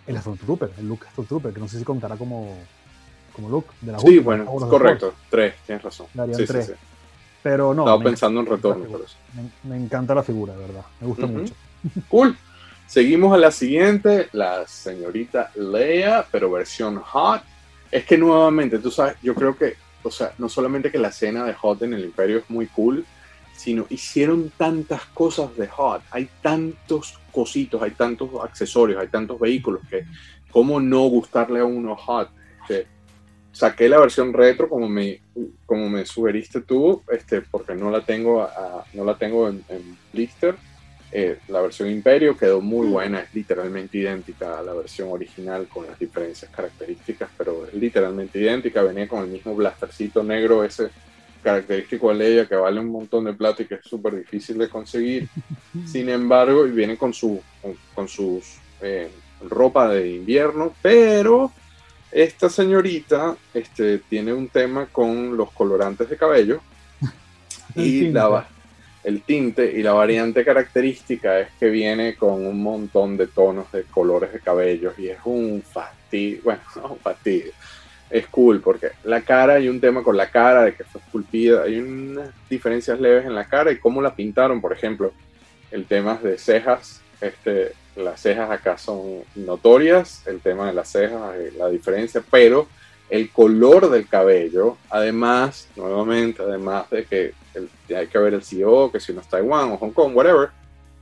El Stormtrooper, el look Stormtrooper, que no sé si contará como, como look
de la Sí, bueno, correcto. Tres, tienes razón. Sí,
tres. Sí, pero no.
Estaba pensando en retorno,
por eso. Me, encanta la figura, de verdad. Me gusta mucho.
Cool. Seguimos a la siguiente, la señorita Leia, pero versión hot. Es que nuevamente, tú sabes, yo creo que, o sea, no solamente que la escena de Hot en el Imperio es muy cool, sino hicieron tantas cosas de Hot, hay tantos cositos, hay tantos accesorios, hay tantos vehículos que cómo no gustarle a uno Hot. Este, saqué la versión retro como me, como me sugeriste tú, este, porque no la tengo, no la tengo en, blister. Eh, la versión Imperio quedó muy buena, es literalmente idéntica a la versión original con las diferencias características, pero es literalmente idéntica, venía con el mismo blastercito negro ese característico de ella que vale un montón de plata y que es súper difícil de conseguir. Sin embargo, y viene con su con, sus eh, ropa de invierno, pero esta señorita este, tiene un tema con los colorantes de cabello. Y la, el tinte y la variante característica es que viene con un montón de tonos de colores de cabello y es un fastidio, bueno, no un fastidio, es cool porque la cara, hay un tema con la cara de que fue esculpida, hay unas diferencias leves en la cara y cómo la pintaron, por ejemplo, el tema de cejas, este, las cejas acá son notorias, el tema de las cejas, eh, la diferencia, pero el color del cabello, además, nuevamente, además de que hay que ver el CEO, que si no es Taiwán o Hong Kong, whatever,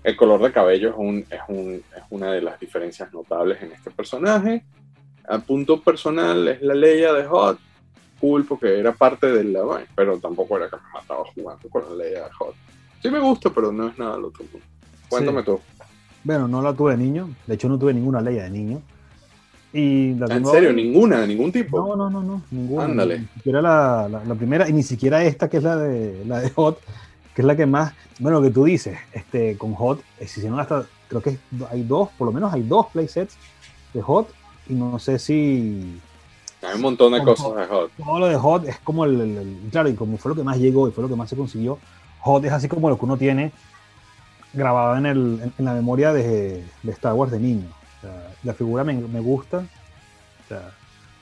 el color del cabello es, un, es, un, es una de las diferencias notables en este personaje a punto personal es la ley de Hot. Cool porque era parte de la pero tampoco era que me mataba jugando con la ley de Hot. Sí me gusta, pero no es nada lo otro Cuéntame tú.
Bueno, no la tuve de niño. De hecho, no tuve ninguna ley de niño. Y
la ¿En serio? ¿Ninguna? ¿De ningún tipo?
No, no, no, no. Ninguna.
Ándale.
Ni siquiera la, la, primera, y ni siquiera esta que es la de, la de Hot, que es la que más. Bueno, lo que tú dices, este, con Hot, hicieron hasta. Creo que hay dos, por lo menos hay dos playsets de Hot y no sé si...
Hay un montón de cosas de Hot.
Todo lo de Hot es como el, Claro, y como fue lo que más llegó y fue lo que más se consiguió, Hot es así como lo que uno tiene grabado en, el, en, la memoria de, de, Star Wars de niño. la figura me, me gusta.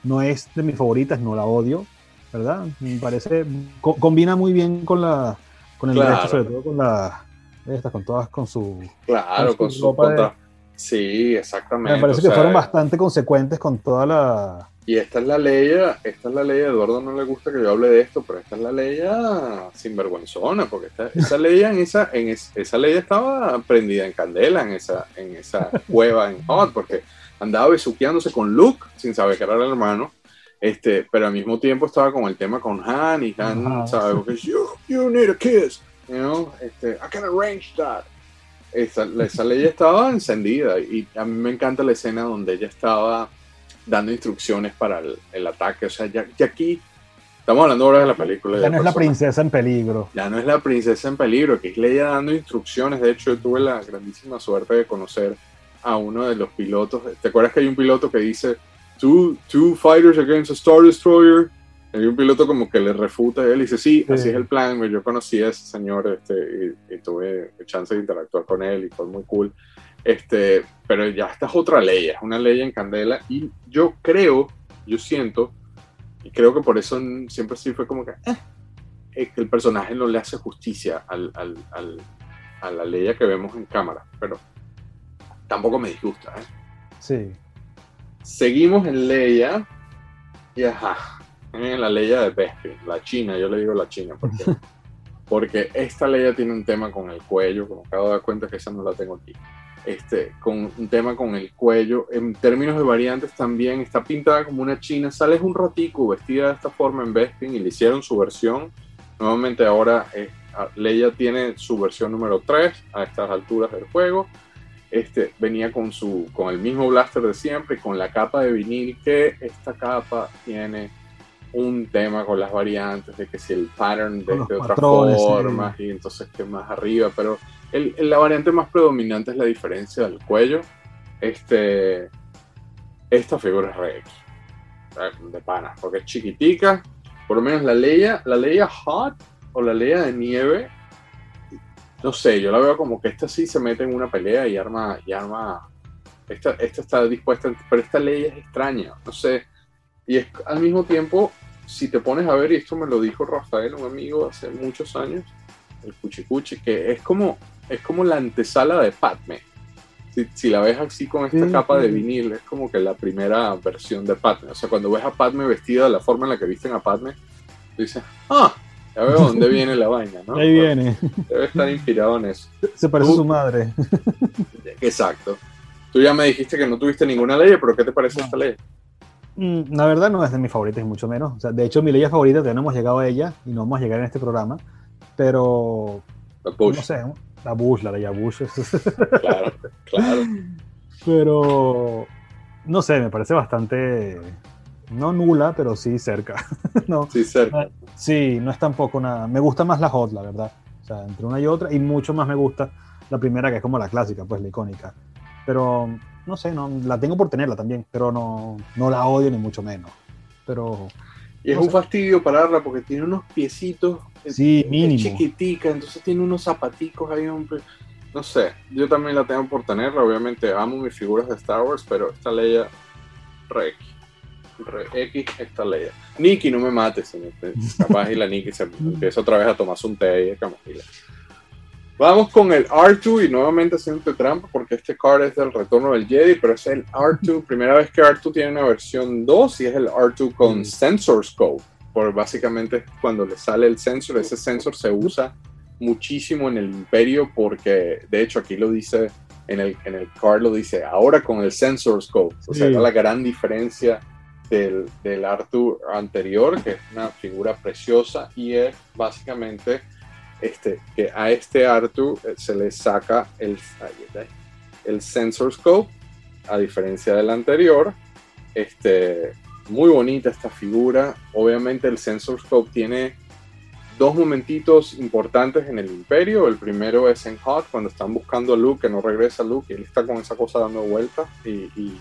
no es de mis favoritas, no la odio, ¿verdad? Me parece... combina muy bien con la... Con el resto, sobre todo con la... Estas, con todas, con su...
Claro, con su, contra... Sí, exactamente.
Me parece que fueron bastante consecuentes con toda la...
Y esta es la ley, esta es la ley, Eduardo no le gusta que yo hable de esto, pero esta es la ley sinvergüenzona, porque esa ley en esa, en esa ley estaba prendida en candela en esa, en esa cueva en Hot, porque andaba besuqueándose con Luke sin saber que era el hermano. Este, pero al mismo tiempo estaba con el tema con Han y Han, ¿sabes? Porque you, you need a kiss, you know, este, I can arrange that. Esa, esa ley estaba encendida y a mí me encanta la escena donde ella estaba dando instrucciones para el, el ataque. O sea, ya, ya, aquí estamos hablando ahora de la película.
Ya no es la princesa en peligro.
Ya no es la princesa en peligro, que es Leia dando instrucciones. De hecho, yo tuve la grandísima suerte de conocer a uno de los pilotos. ¿Te acuerdas que hay un piloto que dice two, two fighters against a Star Destroyer? Hay un piloto como que le refuta a él y dice, sí, sí. así es el plan. Yo conocí a ese señor este, y, y, tuve chance de interactuar con él y fue muy cool. Este, pero ya esta es otra ley, es una ley en candela y yo creo, yo siento, y creo que por eso siempre sí fue como que, eh, que el personaje no le hace justicia al, al, al, a la ley que vemos en cámara, pero tampoco me disgusta. ¿eh?
Sí.
Seguimos en Leia y ajá, en la Leia de Bespin, la China, yo le digo la China porque, porque esta Leia tiene un tema con el cuello, como acabo de dar cuenta que esa no la tengo aquí. Este, con un tema con el cuello. En términos de variantes también está pintada como una china. Sales un ratico vestida de esta forma en Bespin y le hicieron su versión. Nuevamente ahora eh, Leia tiene su versión número 3 a estas alturas del juego. Este, venía con, su, con el mismo blaster de siempre, con la capa de vinil, que esta capa tiene un tema con las variantes, de que si el pattern de, de otras formas, sí. y entonces que más arriba, pero el, la variante más predominante es la diferencia del cuello. Este, esta figura es re X, de pana, porque es chiquitica, por lo menos la Leia, la Hot o la Leia de nieve, no sé, yo la veo como que esta sí se mete en una pelea y arma, y arma, esta, esta está dispuesta, pero esta Leia es extraña, no sé, y es al mismo tiempo, si te pones a ver, y esto me lo dijo Rafael, un amigo hace muchos años, el Cuchicuchi, que es como, es como la antesala de Padme. Si, si la ves así con esta sí, capa sí. de vinil, es como que la primera versión de Padme. O sea, cuando ves a Padme vestida de la forma en la que visten a Padme, dices, ah, ya veo dónde viene la vaina, ¿no?
Ahí viene.
Debe estar inspirado en eso.
Se parece a su madre.
Exacto. Tú ya me dijiste que no tuviste ninguna ley, pero ¿qué te parece no. esta ley?
Mm, la verdad no es de mis favoritas, mucho menos. O sea, de hecho, mi ley favorita, todavía no hemos llegado a ella y no vamos a llegar en este programa, pero
la Bush.
no sé, la Bush, la de Bush.
claro, claro.
Pero no sé, me parece bastante no nula, pero sí cerca. no,
sí, cerca.
Sí, no es tampoco una. Me gusta más la Hot, la verdad. O sea, entre una y otra, y mucho más me gusta la primera, que es como la clásica, pues la icónica. Pero no sé, no, la tengo por tenerla también, pero no, no la odio ni mucho menos. Pero.
Y es no un sé. fastidio pararla porque tiene unos piecitos
sí, mínimo.
chiquitica, entonces tiene unos zapaticos ahí, un... no sé, yo también la tengo por tenerla, obviamente amo mis figuras de Star Wars, pero esta Leia, re X, re X esta Leia. Nikki, no me mates, señor. capaz y la Nikki se empieza otra vez a tomarse un té y de camomila. Vamos con el R2 y nuevamente haciendo trampa porque este card es del retorno del Jedi, pero es el R2, primera vez que R2 tiene una versión 2 y es el R2 con mm. Sensor Scope. Por básicamente cuando le sale el sensor, ese sensor se usa muchísimo en el Imperio porque de hecho aquí lo dice en el, en el card lo dice ahora con el Sensor Scope. O sea, sí. la gran diferencia del, del R2 anterior, que es una figura preciosa y es básicamente este, que a este Artu se le saca el, el sensor scope, a diferencia del anterior. Este, muy bonita esta figura. Obviamente el sensor scope tiene dos momentitos importantes en el imperio. El primero es en Hot, cuando están buscando a Luke, que no regresa Luke, y él está con esa cosa dando vueltas y,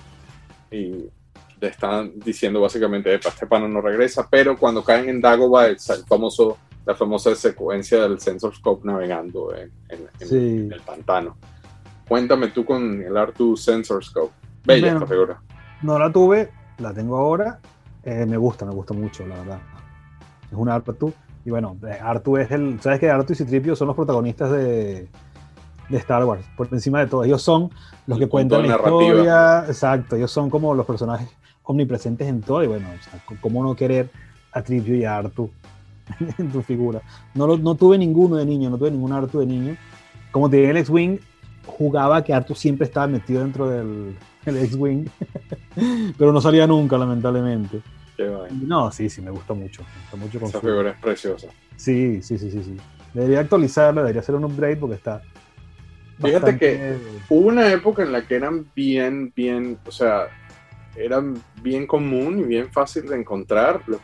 le están diciendo básicamente, este pano no regresa, pero cuando caen en Dagobah, el famoso la famosa secuencia del sensor scope navegando en, en,
sí.
en, el pantano. Cuéntame tú con el R2 Sensor Scope. Bella bueno, esta figura.
No la tuve, la tengo ahora. Eh, me gusta, me gusta mucho, la verdad. Es una R2. Y bueno, R2 es el. ¿Sabes que R2 y Citripio son los protagonistas de, de Star Wars? Por encima de todo. Ellos son los que cuentan la historia. Exacto, ellos son como los personajes omnipresentes en todo. Y bueno, o sea, ¿cómo no querer a Tripio y a R2 en tu figura. No, lo, no tuve ninguno de niño, no tuve ningún Artu de niño. Como te dije, el X-Wing jugaba que Artu siempre estaba metido dentro del, el X-Wing, pero no salía nunca, lamentablemente.
Qué.
No, sí, sí, me gusta mucho. Me gusta mucho con
Esa
su-
figura es preciosa.
Sí, sí, sí, sí, sí. Debería actualizarla, debería hacer un upgrade porque está.
Fíjate que- Hubo una época en la que eran bien, bien, o sea, eran bien común y bien fácil de encontrar. Lo-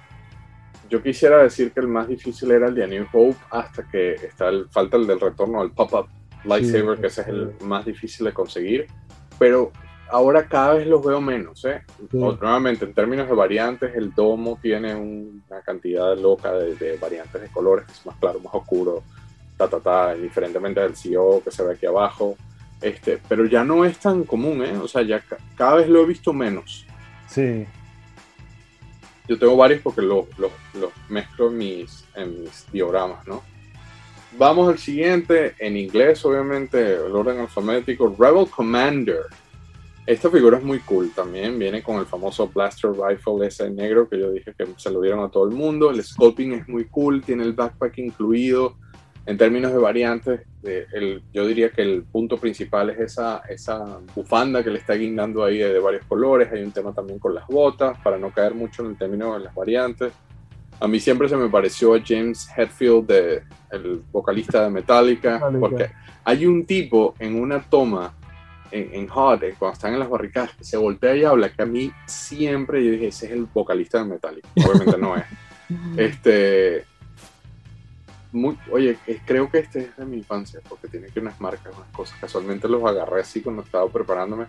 Yo quisiera decir que el más difícil era el de A New Hope hasta que está el, falta el del retorno al pop-up lightsaber,
Sí,
que ese es el más difícil de conseguir. Pero ahora cada vez los veo menos, ¿eh?
Sí.
O- nuevamente, en términos de variantes, el domo tiene un- una cantidad loca de, de variantes de colores, que es más claro, más oscuro, ta, ta, ta, indiferentemente del CEO que se ve aquí abajo. Este, pero ya no es tan común, ¿eh? O sea, ya ca- cada vez lo he visto menos.
Sí,
Yo tengo varios porque los los- los mezclo en mis, en mis dioramas, ¿no? Vamos al siguiente, en inglés, obviamente, el orden alfabético, Rebel Commander. Esta figura es muy cool también, viene con el famoso Blaster Rifle ese negro que yo dije que se lo dieron a todo el mundo. El sculpting es muy cool, tiene el backpack incluido. En términos de variantes, eh, el- yo diría que el punto principal es esa, esa bufanda que le está guindando ahí de, de varios colores. Hay un tema también con las botas, para no caer mucho en el término de las variantes. A mí siempre se me pareció a James Hetfield, de, el vocalista de Metallica,
Metallica.
porque hay un tipo en una toma en, en Hot, eh, cuando están en las barricadas, que se voltea y habla, que a mí siempre yo dije, ese es el vocalista de Metallica. Obviamente no es. Este. Muy- oye, eh, creo que este es de mi infancia, porque tiene que unas marcas, unas cosas. Casualmente los agarré así cuando estaba preparándome.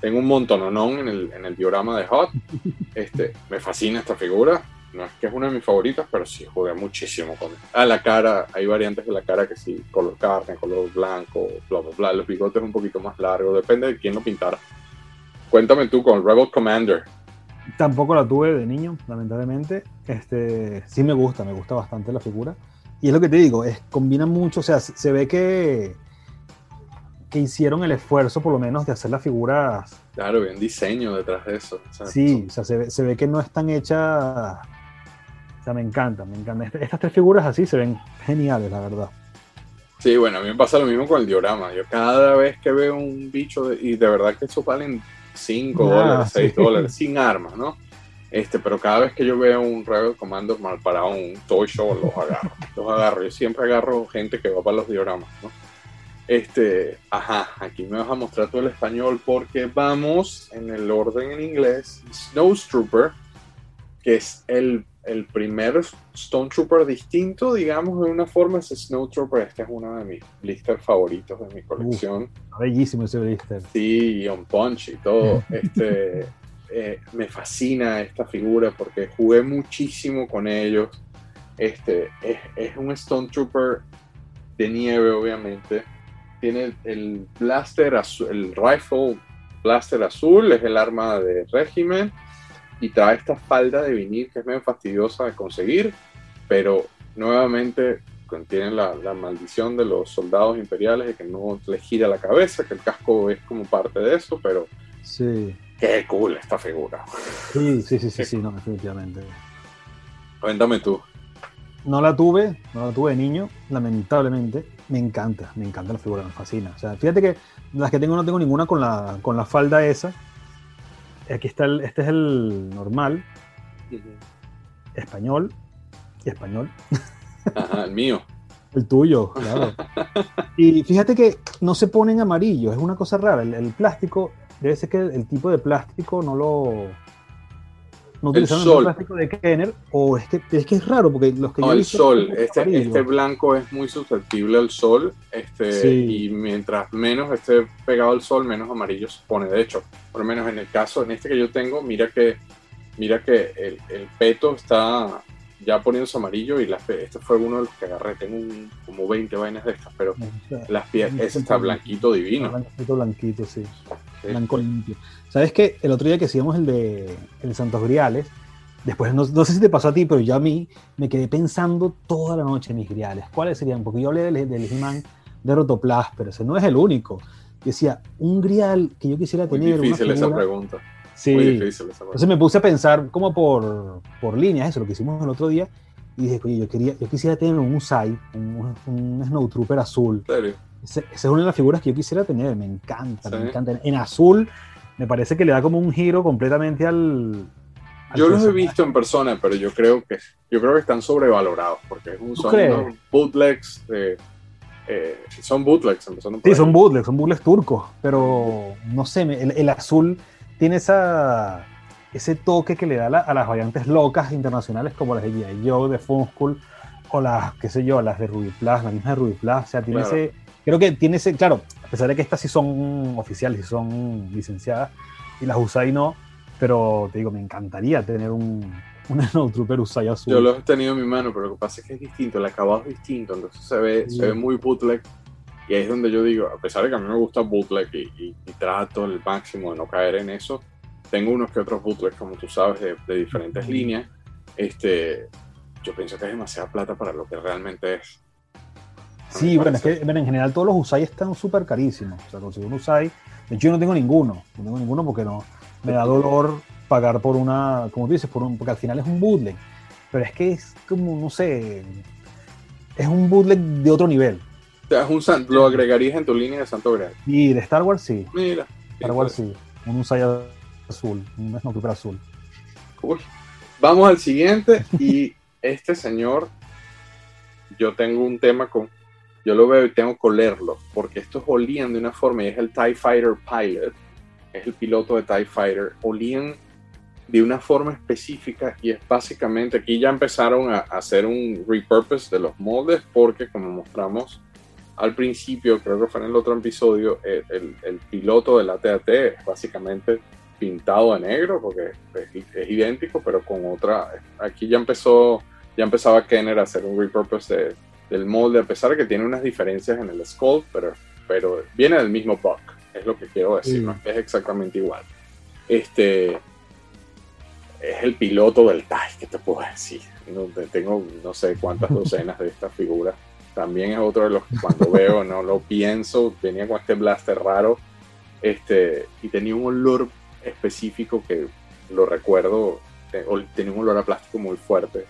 Tengo un montononón en el, en el diorama de Hot. Este, me fascina esta figura. No es que es una de mis favoritas, pero sí jugué muchísimo con él. A la cara, hay variantes de la cara que sí, color carne, color blanco, bla, bla, bla. Los bigotes un poquito más largos, depende de quién lo pintara. Cuéntame tú con Rebel Commander.
Tampoco la tuve de niño, lamentablemente. Este, sí me gusta, me gusta bastante la figura. Y es lo que te digo, es, combina mucho, o sea, se, ve que, que hicieron el esfuerzo por lo menos de hacer las figuras.
Claro, bien diseño detrás de eso. O sea,
Sí, o sea, se ve, se ve que no están hechas... O sea, me encanta, me encanta. Est- Estas tres figuras así se ven geniales, la verdad.
Sí, bueno, a mí me pasa lo mismo con el diorama. Yo cada vez que veo un bicho, de- y de verdad que estos valen 5
Ah,
dólares, 6
sí.
dólares, sin armas, ¿no? Este, pero cada vez que yo veo un Rebel Commander mal parado, un Toy Show, los agarro. los agarro. Yo siempre agarro gente que va para los dioramas, ¿no? Este, ajá, aquí me vas a mostrar todo el español porque vamos en el orden en inglés. Snowtrooper, que es el, el primer Stone Trooper distinto, digamos, de una forma, es Snowtrooper. Este es uno de mis blisters favoritos de mi colección.
Bellísimo ese blister.
Sí, y on punch y todo. Este, eh, me fascina esta figura porque jugué muchísimo con ellos. Este, es, un Stone Trooper de nieve, obviamente. Tiene el, blaster azul, el rifle blaster azul, es el arma de régimen. Y trae esta falda de vinil que es medio fastidiosa de conseguir, pero nuevamente contiene la, la maldición de los soldados imperiales de que no les gira la cabeza, que el casco es como parte de eso, pero
Sí.
Qué cool esta figura.
Sí, sí, sí, sí, sí, no, definitivamente.
Cuéntame tú.
No la tuve, no la tuve de niño, lamentablemente. Me encanta, me encanta la figura, me fascina. O sea, fíjate que las que tengo no tengo ninguna con la, con la falda esa. Aquí está el, este es el normal, español y español.
Ajá, el mío.
El tuyo, claro. Y fíjate que no se pone en amarillo, es una cosa rara. El, el plástico, debe ser que el, el tipo de plástico no lo. No utilizaron el,
sol.
plástico de Kenner, o es que, es que es raro, porque los que yo
No,
he
el sol. Este, este blanco es muy susceptible al sol. Este,
Sí.
Y mientras menos esté pegado al sol, menos amarillo se pone. De hecho, por lo menos en el caso, en este que yo tengo, mira que, mira que el, el peto está ya poniéndose amarillo y las, este fue uno de los que agarré. Tengo un- como 20 vainas de estas, pero las pies, ese está blanquito divino.
Blanquito, blanquito, sí.
Sí.
Blanco limpio. ¿Sabes qué? El otro día que hacíamos el de el Santos Griales, después no, no sé si te pasó a ti, pero yo a mí me quedé pensando toda la noche en mis griales. ¿Cuáles serían? Porque yo hablé del, del He-Man de Rotoplas, pero ese no es el único. Decía, un grial que yo quisiera
Muy
tener. una
difícil esa
figura-
pregunta.
Sí.
Muy difícil esa.
Entonces me puse a pensar como por, por líneas, eso, lo que hicimos el otro día, y dije, oye, yo, quería, yo quisiera tener un Usai, un, un Snowtrooper azul.
¿En serio?
Esa es una de las figuras que yo quisiera tener, me encanta,
Sí.
me encanta. En azul me parece que le da como un giro completamente al.
yo los he visto en persona, pero yo creo que yo creo que están sobrevalorados porque son unos bootlegs eh, son bootlegs
Sí, son bootlegs, son bootlegs turcos, pero no sé, el, azul tiene esa ese toque que le da a las variantes locas internacionales como las de G.I. Joe, de School o las, qué sé yo, las de Ruby Plus, la misma de Ruby Plus, o sea, tiene ese, creo que tiene ese, claro, a pesar de que estas sí son oficiales y son licenciadas, y las Usai no, pero te digo, me encantaría tener un, un Snowtrooper Usai azul.
Yo lo he tenido en mi mano, pero lo que pasa es que es distinto, el acabado es distinto, entonces se ve, se ve muy bootleg, y ahí es donde yo digo, a pesar de que a mí me gusta bootleg y, trato el máximo de no caer en eso, tengo unos que otros bootlegs, como tú sabes, de, de diferentes líneas, este, yo pienso que es demasiada plata para lo que realmente es.
Sí, bueno, es que en general todos los Usai están súper carísimos. O sea, conseguir un Usai, de hecho yo no tengo ninguno, no tengo ninguno porque no, me da dolor pagar por una, como tú dices, por un, porque al final es un bootleg. Pero es que es como, no sé, es un bootleg de otro nivel.
¿Lo agregarías en tu línea de Santo Grial?
Sí, de Star Wars sí.
Mira.
Star Wars sí. Un Usai azul, un Snowtrooper azul.
Cool. Vamos al siguiente y este señor, yo tengo un tema con, yo lo veo y tengo que olerlo, porque estos olían de una forma, y es el TIE Fighter Pilot, es el piloto de TIE Fighter, olían de una forma específica y es básicamente, aquí ya empezaron a, hacer un repurpose de los moldes, porque como mostramos al principio, creo que fue en el otro episodio, el, el, piloto del ATAT es básicamente pintado de negro, porque es, es, idéntico, pero con otra, aquí ya empezó ya empezaba Kenner a hacer un repurpose del molde, a pesar de que tiene unas diferencias en el sculpt, pero, pero viene del mismo buck, es lo que quiero decir, ¿no? es exactamente igual. Este es el piloto del TIE, que te puedo decir? No, tengo no sé cuántas docenas de estas figuras. También es otro de los que cuando veo no lo pienso, venía con este blaster raro este, y tenía un olor específico que lo recuerdo, tenía un olor a plástico muy fuerte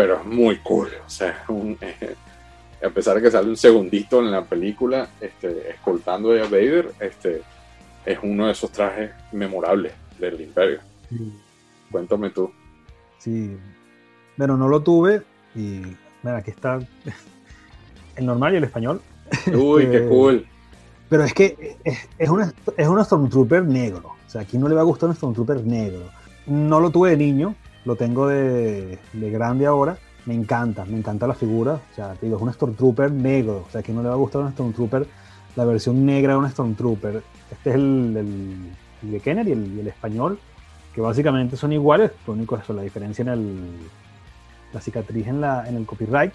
pero es muy cool. O sea, a pesar de que sale un segundito en la película, este, escoltando a Vader, este, es uno de esos trajes memorables del Imperio. Cuéntame tú.
Sí, bueno, no lo tuve y mira, aquí está el normal y el español.
Uy, qué este, cool.
Pero es que es, es, una, es un Stormtrooper negro. O sea, aquí no le va a gustar un Stormtrooper negro. No lo tuve de niño, lo tengo de, grande ahora. Me encanta, me encanta la figura. O sea, te digo, es un Stormtrooper negro. O sea, que no le va a gustar un Stormtrooper, la versión negra de un Stormtrooper. Este es el, de Kenner y el, español, que básicamente son iguales. Lo único es eso, la diferencia en el, la cicatriz en, la, en el copyright.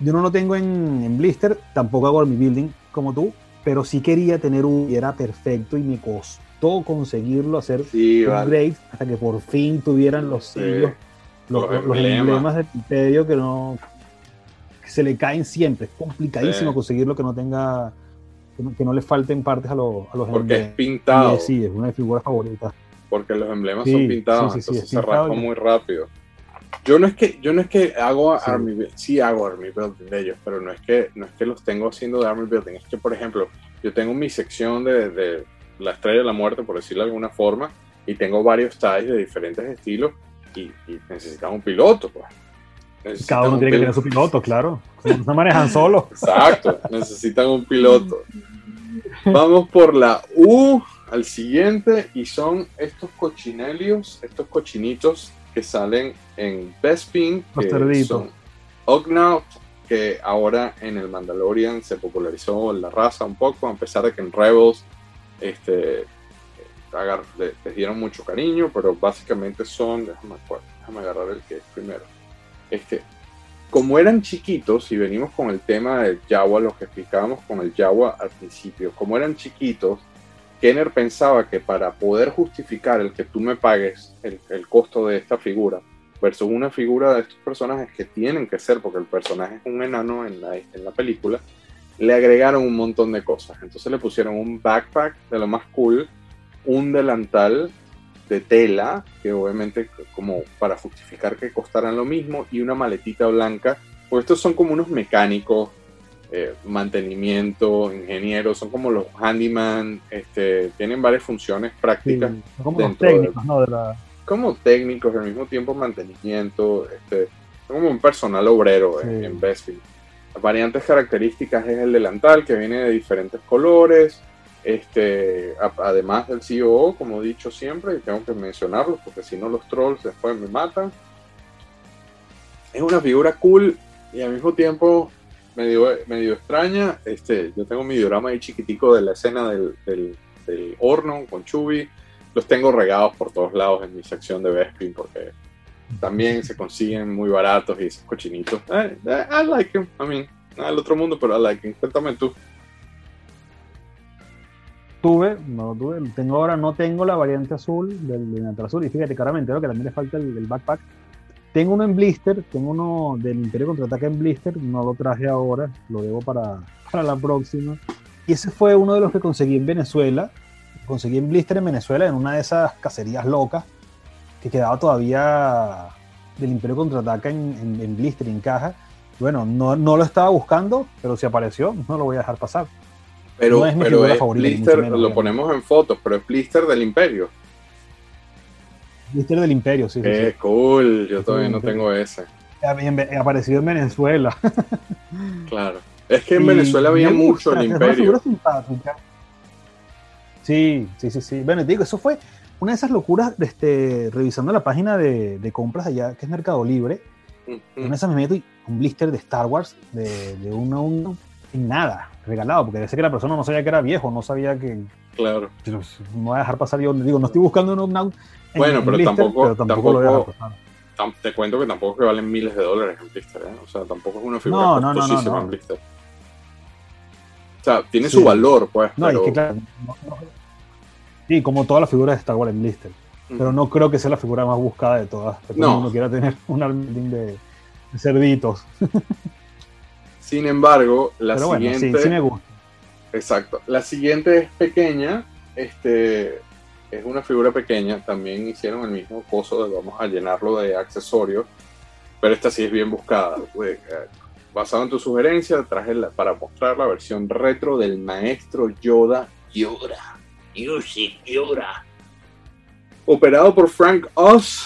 Yo no lo tengo en, en blister, tampoco hago mi building como tú, pero sí quería tener un y era perfecto y me costó conseguirlo, hacer
sí,
hasta que por fin tuvieran los sellos, los, emblemas. del imperio que no se le caen siempre. Es complicadísimo conseguirlo que no tenga que no, le falten partes a, los a los
Porque es pintado.
sí, es una de mis figuras favoritas.
Porque los emblemas son pintados, entonces se raspa muy rápido. Yo no es que, yo no es que hago Army Building, sí hago Army Building de ellos, pero no es que, no es que los tengo haciendo de Army Building, es que por ejemplo, yo tengo mi sección de la estrella de la muerte, por decirlo de alguna forma, y tengo varios ties de diferentes estilos y, necesitan un piloto, pues.
Cada uno tiene que tener su piloto, claro. No se manejan solo.
Exacto, necesitan un piloto. Vamos por la U al siguiente y son estos cochinelios, estos cochinitos que salen en Bespin, que son Ognaut, que ahora en el Mandalorian se popularizó la raza un poco, a pesar de que en Rebels este, les dieron mucho cariño, pero básicamente son, déjame, agarrar el que es primero. Este, como eran chiquitos, y venimos con el tema del Jawa, lo que explicábamos con el Jawa al principio, como eran chiquitos, Kenner pensaba que para poder justificar el que tú me pagues el, costo de esta figura, versus una figura de estos personajes que tienen que ser, porque el personaje es un enano en la, en la película, le agregaron un montón de cosas. Entonces le pusieron un backpack de lo más cool, un delantal de tela, que obviamente como para justificar que costaran lo mismo, y una maletita blanca, pues estos son como unos mecánicos eh, mantenimiento, ingenieros, son como los handyman, este, tienen varias funciones prácticas.
como técnicos, ¿no?
Como técnicos, al mismo tiempo mantenimiento, este, son como un personal obrero en, en Bestfield. Las variantes características es el delantal que viene de diferentes colores, este, además del CEO, como he dicho siempre, y tengo que mencionarlo porque si no los trolls después me matan. Es una figura cool y al mismo tiempo medio, extraña. Este, yo tengo mi diorama ahí chiquitico de la escena del, del, horno con Chubby. Los tengo regados por todos lados en mi sección de Bespin porque también se consiguen muy baratos y esos cochinitos. Eh, eh, I, like them. I mean, del otro mundo, pero I like them. Cuéntame tú
tuve, no tuve, tengo ahora, no tengo la variante azul del Delantal Azul, y fíjate, claramente, ¿no? que también le falta el, backpack. Tengo uno en blister, tengo uno del Imperio Contraataque en blister, no lo traje ahora, lo debo para, para la próxima. Y ese fue uno de los que conseguí en Venezuela, conseguí en blister en Venezuela, en una de esas cacerías locas, que quedaba todavía del Imperio Contraataque en, en, en blister, en caja. Bueno, no, no lo estaba buscando, pero si apareció, no lo voy a dejar pasar.
Pero, es, pero es blister, lo ponemos en fotos, pero es blister del Imperio.
Blister del Imperio, sí.
Qué cool, yo todavía no tengo ese.
Aparecido en Venezuela.
claro. Es que en Venezuela había mucho el Imperio.
Sí, sí, sí, sí. Bueno, te digo, eso fue una de esas locuras, de este, revisando la página de, de compras allá, que es Mercado Libre. En esa me meto y un blister de Star Wars de, de uno a uno en nada regalado, porque decía que la persona no sabía que era viejo, no sabía que.
Claro.
No voy a dejar pasar yo, digo, no estoy buscando un
out Bueno, pero, tampoco, tampoco, lo voy a dejar pasar. Te cuento que tampoco que valen miles de dólares en blister, ¿eh? O sea, tampoco es una figura no, no, no, en blister. O sea, tiene su valor, pues.
No, pero... es que claro. sí, como todas las figuras de Star Wars en blister. Pero no creo que sea la figura más buscada de todas. Que todo el mundo quiera tener un arming de, de cerditos.
Sin embargo, la siguiente. me gusta. Exacto. La siguiente es pequeña. Este es una figura pequeña. También hicieron el mismo coso de vamos a llenarlo de accesorios. Pero esta sí es bien buscada. Eh, basado en tu sugerencia, traje para mostrar la versión retro del maestro Yoda. Yoda. Yoshi Yoda. Operado por Frank Oz.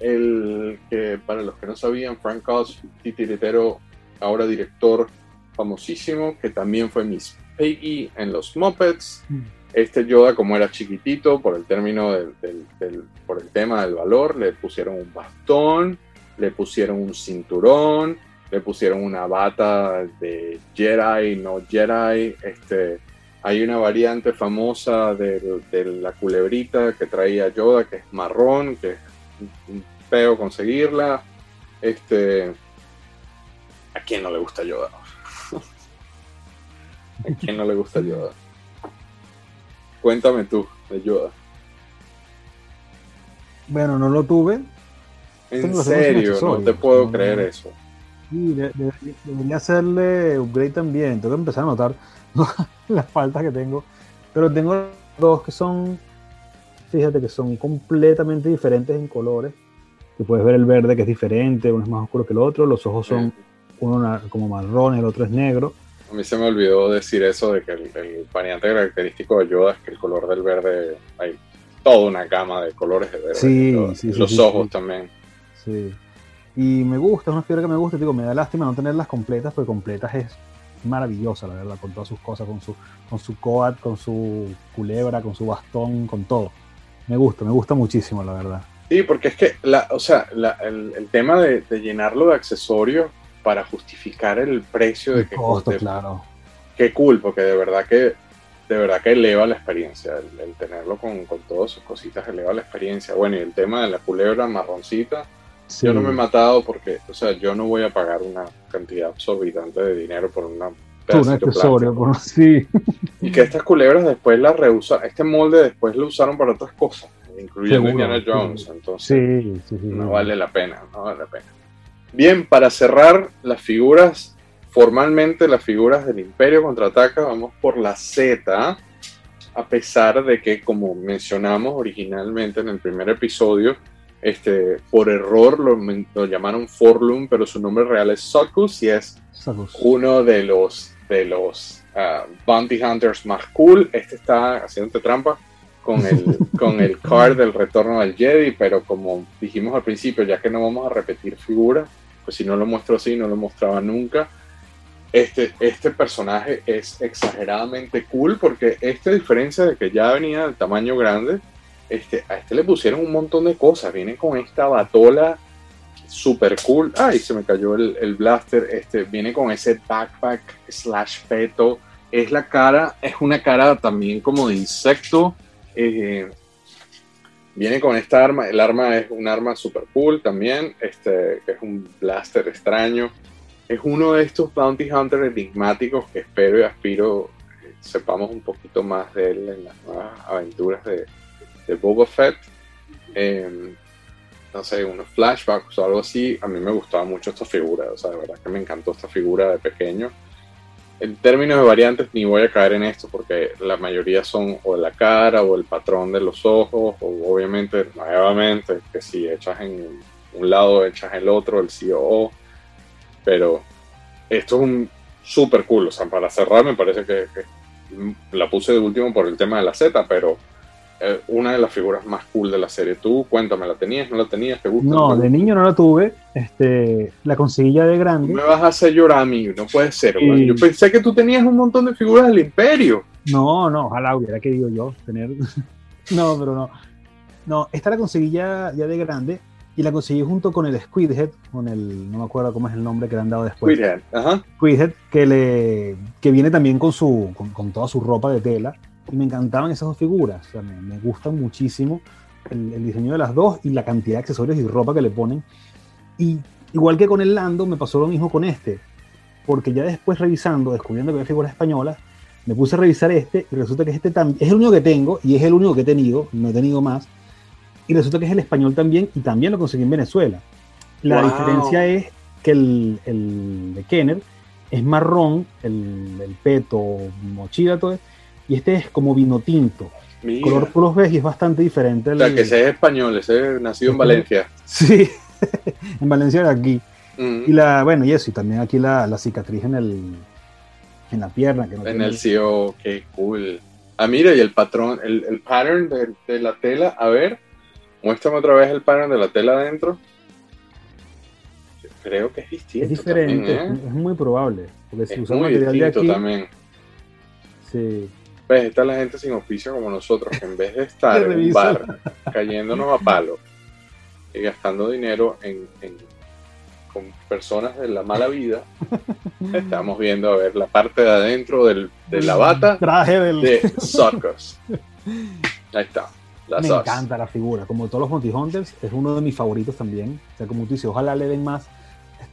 El que, para los que no sabían, Frank Oz, titiritero ahora director famosísimo, que también fue Miss Peggy en los Muppets. Mm. Este Yoda, como era chiquitito, por el término del, por el tema del valor, le pusieron un bastón, le pusieron un cinturón, le pusieron una bata de Jedi, no Jedi. Este, hay una variante famosa de, de la culebrita que traía Yoda, que es marrón, que es un feo conseguirla. Este, ¿A quién no le gusta Yoda? ¿A quién no le gusta Yoda? Cuéntame tú de Yoda.
Bueno, no lo tuve.
En serio, no te puedo creer eso.
Sí, debería hacerle upgrade también. Tengo que empezar a notar las faltas que tengo. Pero tengo dos que son, fíjate que son completamente diferentes en colores. Que puedes ver el verde que es diferente, uno es más oscuro que el otro. Los ojos son uno como marrón, el otro es negro.
A mí se me olvidó decir eso de que el, variante característico de Yoda es que el color del verde, hay toda una gama de colores de verde.
Sí, sí,
Los ojos también.
Sí. Y me gusta, es una figura que me gusta, digo, me da lástima no tenerlas completas, porque completas es maravillosa, la verdad, con todas sus cosas, con su, con su coat, con su culebra, con su bastón, con todo. Me gusta, me gusta muchísimo, la verdad.
Sí, porque es que, la, o sea, el, el, tema de, de, llenarlo de accesorios para justificar el precio de que
costo, claro.
Qué cool, porque de verdad que de verdad que eleva la experiencia, el, tenerlo con, con, todas sus cositas eleva la experiencia. Bueno, y el tema de la culebra marroncita, yo no me he matado porque, o sea, yo no voy a pagar una cantidad exorbitante de dinero por una
un accesorio, por, sí.
Y que estas culebras después las reusan, este molde después lo usaron para otras cosas, incluyendo Indiana Jones, entonces no vale la pena, no vale la pena. Bien, para cerrar las figuras, formalmente las figuras del Imperio contraataca, vamos por la Z, a pesar de que, como mencionamos originalmente en el primer episodio, este, por error lo, llamaron Forlum, pero su nombre real es Sokus y es uno de los de los ah, Bounty Hunters más cool. Este está haciendo trampa con el, con el card del retorno del Jedi, pero como dijimos al principio, ya que no vamos a repetir figuras, pues si no lo muestro así, no lo mostraba nunca. Este, este personaje es exageradamente cool porque este, a diferencia de que ya venía del tamaño grande, este, a este le pusieron un montón de cosas. Viene con esta batola super cool. Ay, se me cayó el, blaster. Este, viene con ese backpack slash feto. Es la cara, es una cara también como de insecto. Eh, viene con esta arma. El arma es un arma super cool también. Este, es un blaster extraño. Es uno de estos bounty hunters enigmáticos que espero y aspiro eh, sepamos un poquito más de él en las nuevas aventuras de, de Boba Fett. Eh, no sé, unos flashbacks o algo así, a mí me gustaba mucho esta figura, o sea, de verdad que me encantó esta figura de pequeño. En términos de variantes, ni voy a caer en esto porque la mayoría son o la cara o el patrón de los ojos, o obviamente, nuevamente, que si echas en un lado, echas el otro, el COO. Pero esto es un super cool, o sea, para cerrar, me parece que la puse de último por el tema de la Z, pero eh, una de las figuras más cool de la serie. Tú, cuéntame, ¿la tenías? ¿No la tenías? ¿Te gusta?
No, de niño no la tuve. Este, la conseguí ya de grande.
Me vas a hacer llorar a mí, no puede ser. Yo pensé que tú tenías un montón de figuras del Imperio.
No, no, ojalá hubiera querido yo tener. no, pero no. No, esta la conseguí ya, ya de grande y la conseguí junto con el Squidhead, con el, no me acuerdo cómo es el nombre que le han dado después.
Squidhead, ajá.
Squidhead, que, le, que viene también con, su, con toda su ropa de tela y me encantaban esas dos figuras. O sea, me, gustan muchísimo el, diseño de las dos y la cantidad de accesorios y ropa que le ponen. Y igual que con el Lando, me pasó lo mismo con este. Porque ya después revisando, descubriendo que hay figuras españolas, me puse a revisar este y resulta que este también es el único que tengo y es el único que he tenido, no he tenido más. Y resulta que es el español también y también lo conseguí en Venezuela. La diferencia es que el, el, de Kenner es marrón, el, el peto, mochila, todo y este es como vino tinto. Color tú los ves y es bastante diferente.
O sea, que ese es español, ese es nacido en Valencia.
Sí, en Valencia de aquí. Y la, bueno, y eso, y también aquí la, la cicatriz en el en la pierna. Que
no en el CEO, qué cool. Ah, mira, y el patrón, el, el pattern de, de, la tela, a ver, muéstrame otra vez el pattern de la tela adentro. Creo que es distinto.
Es diferente, ¿eh? es muy probable.
Porque si es muy distinto también.
Sí.
Ves, está la gente sin oficio como nosotros, que en vez de estar en un bar cayéndonos a palo y gastando dinero en, con personas de la mala vida, estamos viendo a ver la parte de adentro del, de la bata
Traje del...
de Circus. Ahí está.
Me encanta la figura, como todos los Monty Hunters, es uno de mis favoritos también. O sea, como tú dices, ojalá le den más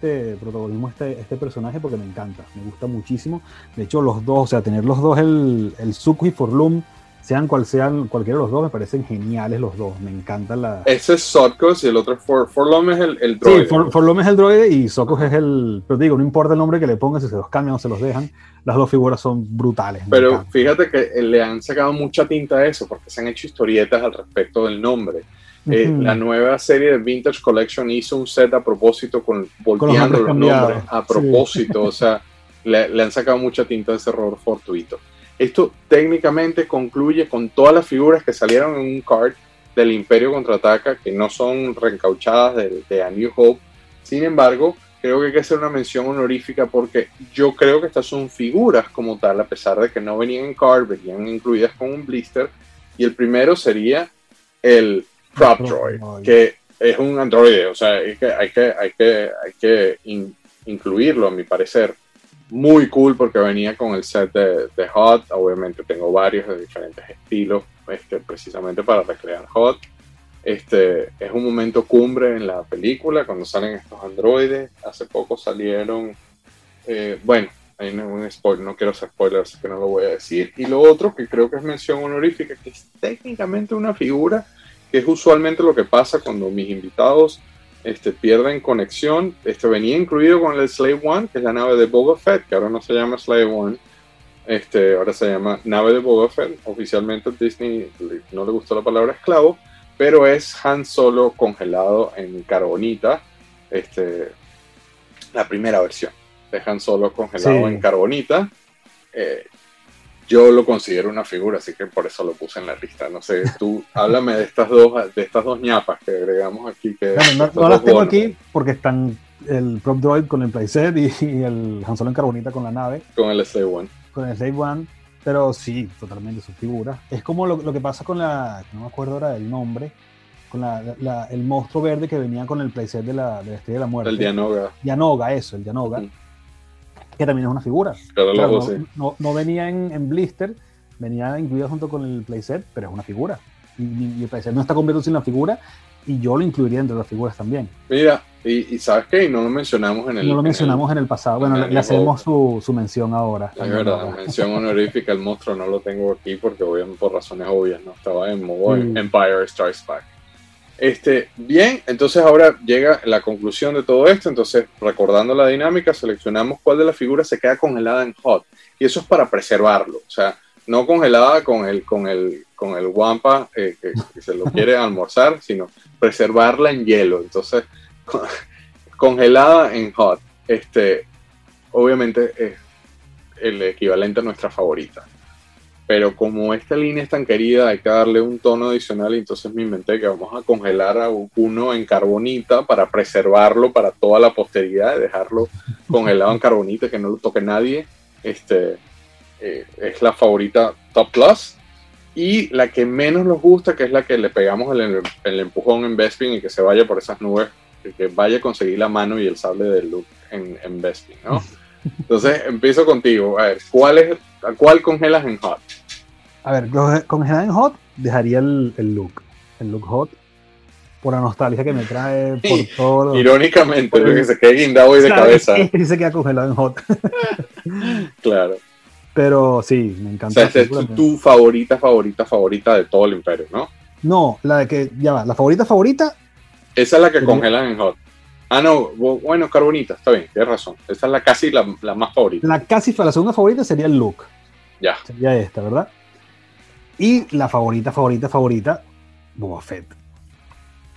este protagonismo este, este personaje porque me encanta, me gusta muchísimo. De hecho, los dos, o sea, tener los dos, el, el Suku y Forlum, sean cual sean, cualquiera de los dos, me parecen geniales los dos. Me encanta la.
Ese es Sokos y el otro For, Forlum es el, el droide.
Sí, Forlum es el droide y Sokos es el. Pero digo, no importa el nombre que le pongan, si se los cambian o se los dejan, las dos figuras son brutales.
Pero fíjate que le han sacado mucha tinta a eso, porque se han hecho historietas al respecto del nombre. Eh, la nueva serie de Vintage Collection hizo un set a propósito con volteando los, nombres a propósito, o sea, le, han sacado mucha tinta a ese error fortuito. Esto técnicamente concluye con todas las figuras que salieron en un card del Imperio Contraataca que no son reencauchadas de, de A New Hope. Sin embargo, creo que hay que hacer una mención honorífica porque yo creo que estas son figuras como tal, a pesar de que no venían en card, venían incluidas con un blister. Y el primero sería el Prop Droid, que es un androide, o sea, hay que, hay que, hay que, hay que incluirlo, a mi parecer. Muy cool porque venía con el set de, de, Hot, obviamente tengo varios de diferentes estilos, este, precisamente para recrear Hot. Este, es un momento cumbre en la película cuando salen estos androides. Hace poco salieron, eh, bueno, hay un spoiler, no quiero hacer spoilers, así que no lo voy a decir. Y lo otro que creo que es mención honorífica, que es técnicamente una figura que es usualmente lo que pasa cuando mis invitados este, pierden conexión. Este venía incluido con el Slave One, que es la nave de Boba Fett, que ahora no se llama Slave One, este, ahora se llama nave de Boba Fett. Oficialmente Disney no le gustó la palabra esclavo, pero es Han Solo congelado en carbonita, este, la primera versión de Han Solo congelado en carbonita. eh, yo lo considero una figura, así que por eso lo puse en la lista. No sé, tú háblame de estas dos, de estas dos ñapas que agregamos aquí. Que
no, las tengo aquí porque están el Prop Droid con el playset y, y el Han Solo en carbonita con la nave.
Con el Slave One.
Con el Slave One, pero sí, totalmente su figura. Es como lo, lo que pasa con la, no me acuerdo ahora del nombre, con la, el monstruo verde que venía con el playset de la, de la Estrella de la Muerte.
El Dianoga.
Dianoga, eso, el Dianoga. Que también es una figura. no, no, venía en, en, blister, venía incluido junto con el playset, pero es una figura. Y, el playset no está completo sin la figura, y yo lo incluiría entre las figuras también.
Mira, y, ¿sabes qué? Y no lo mencionamos en el...
No lo mencionamos en el, pasado. Bueno, le, hacemos su, su, mención ahora.
Es verdad, mención honorífica. El monstruo no lo tengo aquí porque obviamente por razones obvias no estaba en modo Empire Strikes Back. Este, bien, entonces ahora llega la conclusión de todo esto. Entonces, recordando la dinámica, seleccionamos cuál de las figuras se queda congelada en hot. Y eso es para preservarlo. O sea, no congelada con el, con el, con el guampa eh, que, se lo quiere almorzar, sino preservarla en hielo. Entonces, congelada en hot. Este, obviamente es el equivalente a nuestra favorita pero como esta línea es tan querida, hay que darle un tono adicional y entonces me inventé que vamos a congelar a uno en carbonita para preservarlo para toda la posteridad, dejarlo congelado en carbonita, que no lo toque nadie. Este, eh, es la favorita Top Plus. Y la que menos nos gusta, que es la que le pegamos el, el empujón en Bespin y que se vaya por esas nubes, que vaya a conseguir la mano y el sable de Luke en, en Bespin, ¿no? Entonces empiezo contigo. A ver, ¿cuál es, ¿a cuál congelas en hot?
A ver, congelar en hot dejaría el, el look. El look hot. Por la nostalgia que me trae, por todo.
Irónicamente, porque se queda guindado hoy de cabeza.
Que se queda congelado en hot.
claro.
Pero sí, me encanta.
O sea, esta es tu, favorita, favorita, favorita de todo el imperio, ¿no?
No, la de que, ya va, la favorita, favorita.
Esa es la que congelan en hot. Ah, no, bueno, carbonita, está bien, tienes razón. Esta es la casi la, la más favorita.
La casi, la segunda favorita sería el look.
Ya.
Sería esta, ¿verdad? Y la favorita, favorita, favorita, Boba Fett.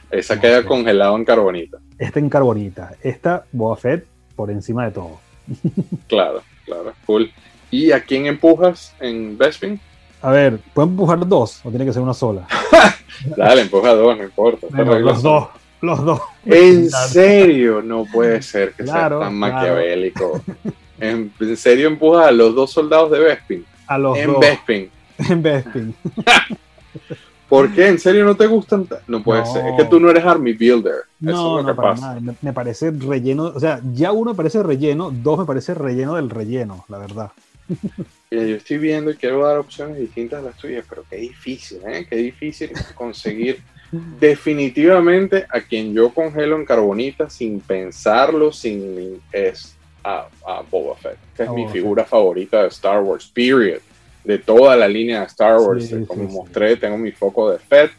Esa queda congelado en carbonita.
Esta en carbonita. Esta, Boba Fett, por encima de todo.
claro, claro, cool. ¿Y a quién empujas en Bespin?
A ver, ¿puedo empujar dos o tiene que ser una sola?
Dale, empuja dos, no importa.
los dos, los dos.
¿En serio? No puede ser que sea tan maquiavélico. ¿En, serio empujas a los dos soldados de Bespin?
A los
en
dos.
Bespin.
En Bespin.
¿Por qué? ¿En serio no te gustan? No puede ser. Es que tú no eres Army Builder.
no, no, Nada. Me, parece relleno. O sea, ya uno me parece relleno, dos me parece relleno del relleno, la verdad.
yo estoy viendo y quiero dar opciones distintas a las tuyas, pero qué difícil, ¿eh? Qué difícil conseguir definitivamente a quien yo congelo en carbonita sin pensarlo, sin es a, Boba Fett, que es mi figura favorita de Star Wars, period de toda la línea de Star Wars. Como mostré, tengo mi foco de Fett.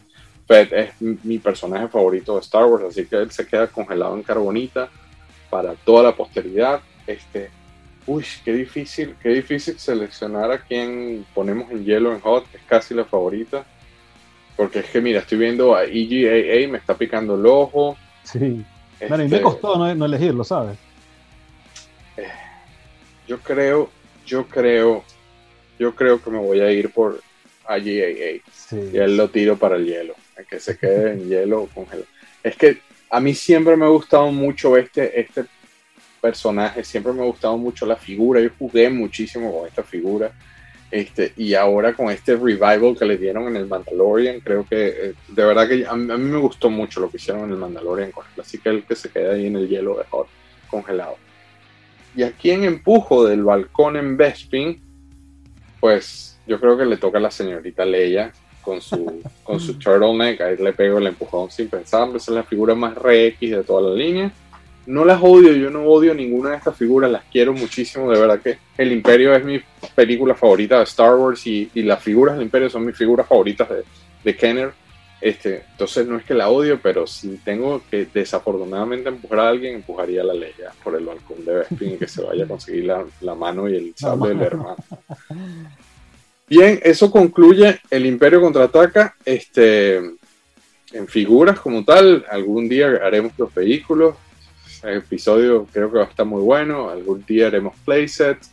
Fett es mi personaje favorito de Star Wars, así que él se queda congelado en carbonita para toda la posteridad. Este, uy, qué difícil, qué difícil seleccionar a quien ponemos en hielo en hot, es casi la favorita. Porque es que, mira, estoy viendo a EGAA, me está picando el ojo.
Sí. me este, costó no, no elegirlo, ¿sabes?
Eh, yo creo, yo creo yo creo que me voy a ir por IGAA. y él lo tiro para el hielo, que se quede en hielo congelado. Es que a mí siempre me ha gustado mucho este, este personaje, siempre me ha gustado mucho la figura. Yo jugué muchísimo con esta figura. Este, y ahora con este revival que le dieron en el Mandalorian, creo que eh, de verdad que a mí, me gustó mucho lo que hicieron en el Mandalorian con él. Así que el que se queda ahí en el hielo de hot, congelado. Y aquí en empujo del balcón en Bespin, pues yo creo que le toca a la señorita Leia con su, con su turtleneck, ahí le pego el empujón sin pensar, esa es la figura más re X de toda la línea. No las odio, yo no odio ninguna de estas figuras, las quiero muchísimo, de verdad que El Imperio es mi película favorita de Star Wars y, las figuras del Imperio son mis figuras favoritas de, de Kenner. Este, entonces no es que la odio, pero si tengo que desafortunadamente empujar a alguien, empujaría a la Leia por el balcón de Bespin y que se vaya a conseguir la, la mano y el sable del hermano. Bien, eso concluye el Imperio contraataca. Este, en figuras como tal, algún día haremos los vehículos. Episodio creo que va a estar muy bueno. Algún día haremos playsets.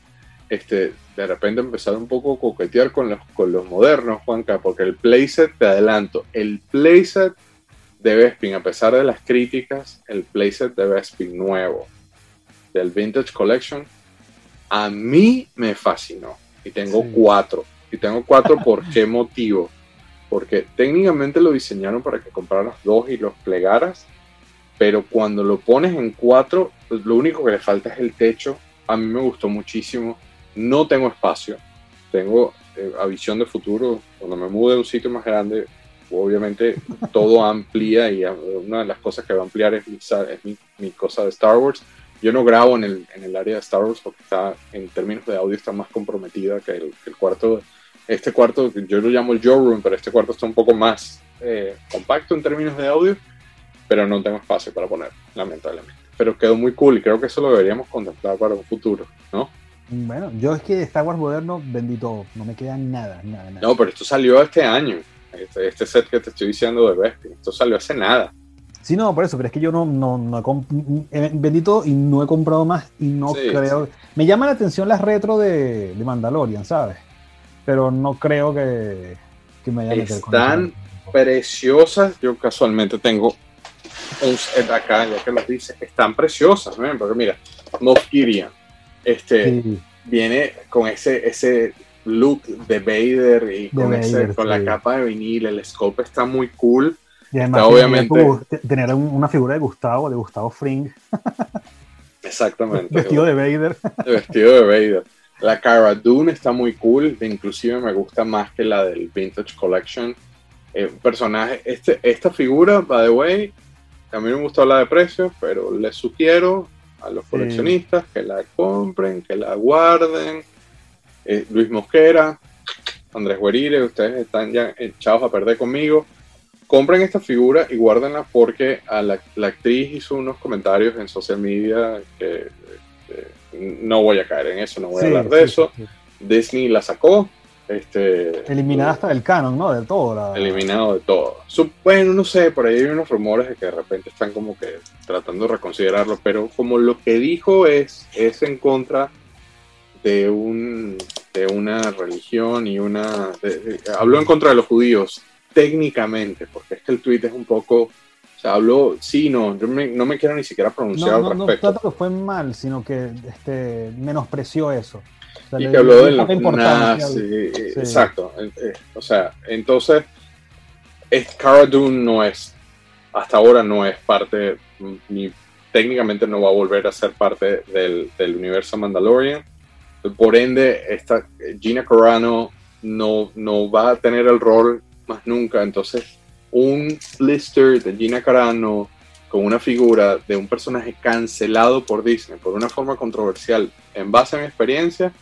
Este, de repente empezar un poco a coquetear con los, con los modernos, Juanca, porque el playset, te adelanto, el playset de Bespin, a pesar de las críticas, el playset de Bespin nuevo, del Vintage Collection, a mí me fascinó. Y tengo cuatro. Y tengo cuatro por qué motivo. Porque técnicamente lo diseñaron para que compraras dos y los plegaras. Pero cuando lo pones en cuatro, pues lo único que le falta es el techo. A mí me gustó muchísimo. No tengo espacio. Tengo eh, a visión de futuro. Cuando me mude a un sitio más grande, obviamente todo amplía y una de las cosas que va a ampliar es mi, cosa de Star Wars. Yo no grabo en el, en el, área de Star Wars porque está, en términos de audio, está más comprometida que el, el cuarto. Este cuarto, yo lo llamo el Joe Room, pero este cuarto está un poco más eh, compacto en términos de audio, pero no tengo espacio para poner, lamentablemente. Pero quedó muy cool y creo que eso lo deberíamos contemplar para un futuro, ¿no?
Bueno, yo es que Star Wars moderno bendito, no me queda nada, nada, nada.
No, pero esto salió este año. Este, este, set que te estoy diciendo de Bespin. Esto salió hace nada.
Sí, no, por eso, pero es que yo no, no, no he bendito y no he comprado más y no creo. Me llama la atención las retro de, de Mandalorian, ¿sabes? Pero no creo que, que me
haya Están preciosas. Yo casualmente tengo un acá, ya que lo dice. Están preciosas, ¿no? Porque mira, Moff este, viene con ese, ese look de Vader y con, la capa de vinil, el scope está muy cool.
Y además obviamente tener una figura de Gustavo, de Gustavo Fring.
Exactamente.
vestido de Vader.
vestido de Vader. La Cara Dune está muy cool, inclusive me gusta más que la del Vintage Collection. Eh, personaje, este, esta figura, by the way, a mí me gustó la de precio, pero les sugiero a los coleccionistas que la compren, que la guarden, eh, Luis Mosquera, Andrés Guerire, ustedes están ya echados a perder conmigo. Compren esta figura y guárdenla porque a la, actriz hizo unos comentarios en social media que eh, no voy a caer en eso, no voy a hablar de eso. Disney la sacó. Este,
Eliminada hasta del canon, ¿no? De todo.
Eliminado de todo. bueno, no sé, por ahí hay unos rumores de que de repente están como que tratando de reconsiderarlo, pero como lo que dijo es, es en contra de, un, de una religión y una... habló en contra de los judíos, técnicamente, porque es que el tweet es un poco... O sea, habló, sí, no, yo no me quiero ni siquiera pronunciar
al respecto. No tanto que fue mal, sino que este, menospreció eso.
Y que habló de los exacto. Eh, eh, o sea, entonces, es, Cara Dune no es, hasta ahora no es parte, ni técnicamente no va a volver a ser parte del, del universo Mandalorian por ende, esta Gina Carano no, no va a tener el rol más nunca. Entonces, un blister de Gina Carano con una figura de un personaje cancelado por Disney por una forma controversial, en base a mi experiencia,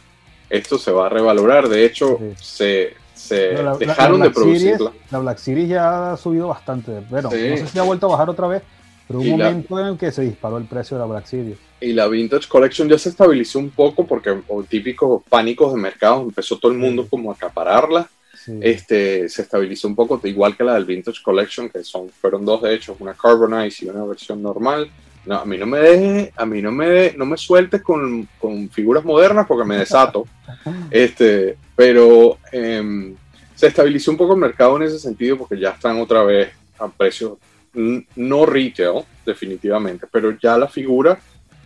esto se va a revalorar. De hecho, se, dejaron de producirla.
la Black Series ya ha subido bastante. Bueno, no sé si ha vuelto a bajar otra vez, pero un momento en el que se disparó el precio de la Black Series.
Y la Vintage Collection ya se estabilizó un poco porque o típicos pánicos de mercado, empezó todo el mundo como a acapararla. Este, se estabilizó un poco, igual que la del Vintage Collection, que son, fueron dos de hecho, una Carbonize y una versión normal. No, a mí no me deje, a mí no me, no me sueltes con, con figuras modernas porque me desato. este, pero em, se estabilizó un poco el mercado en ese sentido porque ya están otra vez a precios no retail, definitivamente, pero ya la figura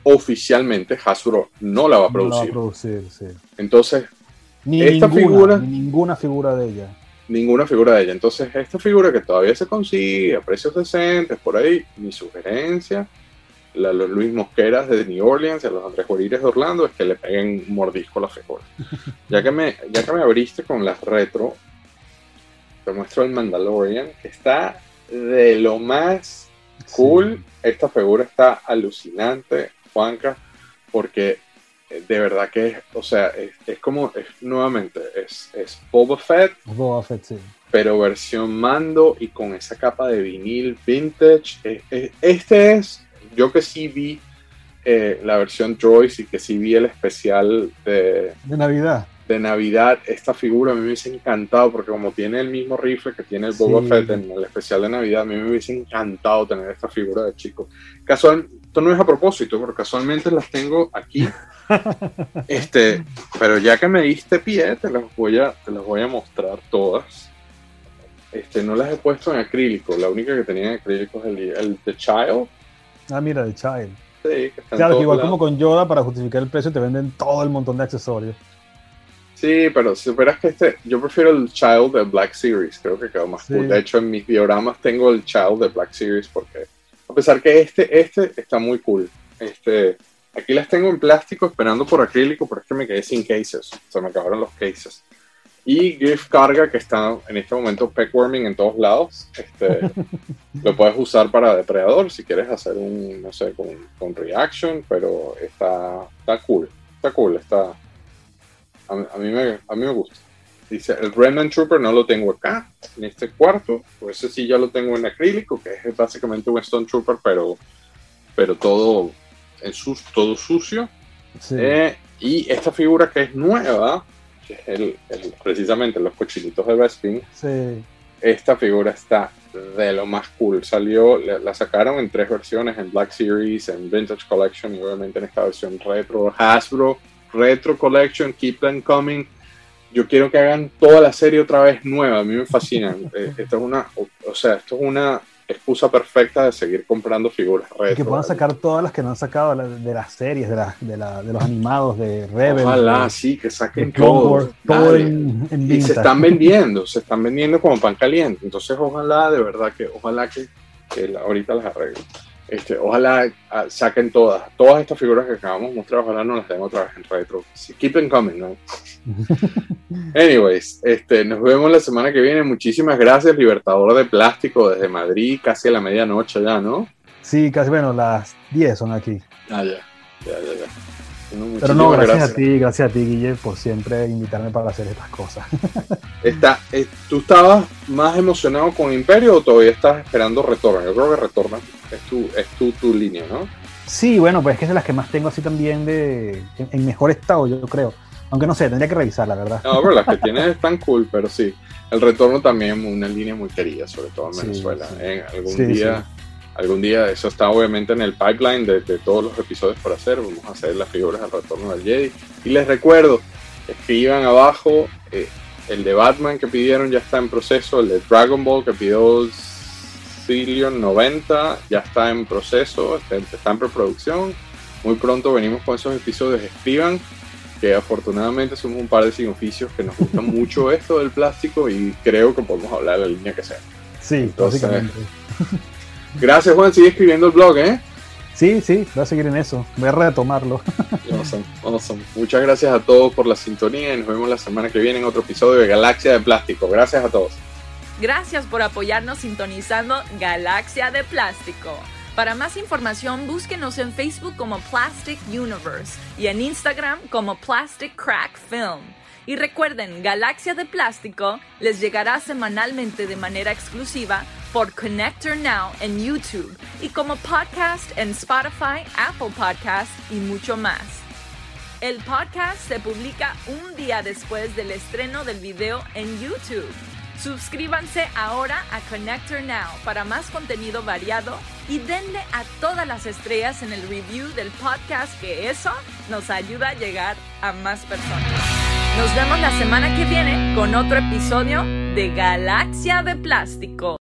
oficialmente Hasbro no la va a producir. Entonces,
ni esta figura. ninguna figura de ella.
Ninguna figura de ella. Entonces, esta figura que todavía se consigue a precios decentes, por ahí, mi sugerencia, la, los Luis Mosqueras de New Orleans y a los Andrés Jorires de Orlando, es que le peguen mordisco a la figura. ya, que me, ya que me abriste con las retro, te muestro el Mandalorian, que está de lo más cool. Esta figura está alucinante, Juanca, porque eh, de verdad que es, o sea, es, como, es, nuevamente, es, es Boba Fett.
Boba Fett, sí.
Pero versión mando y con esa capa de vinil vintage. este es, yo que sí vi eh, la versión Joyce y que sí vi el especial de,
de Navidad
de Navidad, esta figura a mí me hubiese encantado, porque como tiene el mismo rifle que tiene el Boba Fett en el especial de Navidad, a mí me hubiese encantado tener esta figura de chico. Casual, esto no es a propósito, pero casualmente las tengo aquí. este, pero ya que me diste pie, te las voy a, te las voy a mostrar todas. Este, no las he puesto en acrílico, la única que tenía en acrílico es el, el The Child.
Ah, mira, The Child.
Sí, que
Claro, que igual
lados.
como con Yoda, para justificar el precio, te venden todo el montón de accesorios.
Sí, pero si supieras que este, yo prefiero el Child de Black Series, creo que quedó más
Sí.
cool. De hecho, en mis dioramas tengo el Child de Black Series porque, a pesar que este, este está muy cool. Este, aquí las tengo en plástico esperando por acrílico, pero es que me quedé sin cases. Se me acabaron los cases. Y Griff Carga, que está en este momento peckworming en todos lados. Este, lo puedes usar para depredador si quieres hacer un, no sé, con, con reaction, pero está, está cool. Está cool, está, a, mí- a mí me, a mí me gusta. Dice, el Remnant Trooper no lo tengo acá, en este cuarto. Pues ese sí ya lo tengo en acrílico, que es básicamente un Stone Trooper, pero, pero todo, en sus, todo sucio.
Sí.
Eh, y esta figura que es nueva, que es el, el- precisamente los cochinitos de Bespin,
sí.
esta figura está de lo más cool. Salió, la, sacaron en tres versiones, en Black Series, en Vintage Collection y obviamente en esta versión retro. Hasbro Retro Collection, Keep Them Coming. Yo quiero que hagan toda la serie otra vez nueva. A mí me fascina. Eh, esto es una, o sea, esto es una excusa perfecta de seguir comprando figuras retro.
Y que puedan sacar todas las que no han sacado de, la- de las series, de, la- de, la- de los animados, de Rebel.
Ojalá,
de-
sí, que saquen todo.
Wars, todo
Dale.
en, en
y se están vendiendo, se están vendiendo como pan caliente. Entonces, ojalá, de verdad, que ojalá que, que la- ahorita las arreglen. Este, ojalá ah, saquen todas, todas estas figuras que acabamos de mostrar, ojalá no las den otra vez en retro. Keep them coming, ¿no? Anyways, este, nos vemos la semana que viene. Muchísimas gracias, Libertador de Plástico desde Madrid, casi a la medianoche ya, ¿no?
Sí, casi, bueno, las 10 son aquí.
Ah, ya, ya, ya. ya.
Pero no, gracias, a ti, gracias a ti, Guille, por siempre invitarme para hacer estas cosas.
Está, eh, ¿Tú estabas más emocionado con Imperio o todavía estás esperando Retorno? Yo creo que Retorno es tu, es tu, tu línea, ¿no?
Sí, bueno, pues es que es de las que más tengo así también de en, en mejor estado, yo creo. Aunque no sé, tendría que revisar, la verdad.
No, pero las que tienes están cool, pero sí. El Retorno también es una línea muy querida, sobre todo en
Sí,
Venezuela.
sí.
En algún
Sí,
día, algún día, eso está obviamente en el pipeline de, de todos los episodios por hacer. Vamos a hacer las figuras del Retorno del Jedi. Y les recuerdo, escriban abajo, eh, el de Batman que pidieron ya está en proceso, el de Dragon Ball que pidió Cillion 90 ya está en proceso, está, está en preproducción. Muy pronto venimos con esos episodios. Escriban que afortunadamente somos un par de sin oficios que nos gusta mucho esto del plástico y creo que podemos hablar de la línea que sea.
Sí,
Entonces,
básicamente.
Gracias Juan, sigue escribiendo el blog, ¿eh?
Sí, sí, voy a seguir en eso. Voy a retomarlo.
Awesome, awesome. Muchas gracias a todos por la sintonía y nos vemos la semana que viene en otro episodio de Galaxia de Plástico. Gracias a todos.
Gracias por apoyarnos sintonizando Galaxia de Plástico. Para más información, búsquenos en Facebook como Plastic Universe y en Instagram como Plastic Crack Film. Y recuerden, Galaxia de Plástico les llegará semanalmente de manera exclusiva por Connector Now en YouTube y como podcast en Spotify, Apple Podcast y mucho más. El podcast se publica un día después del estreno del video en YouTube. Suscríbanse ahora a Connector Now para más contenido variado y denle a todas las estrellas en el review del podcast que eso nos ayuda a llegar a más personas. Nos vemos la semana que viene con otro episodio de Galaxia de Plástico.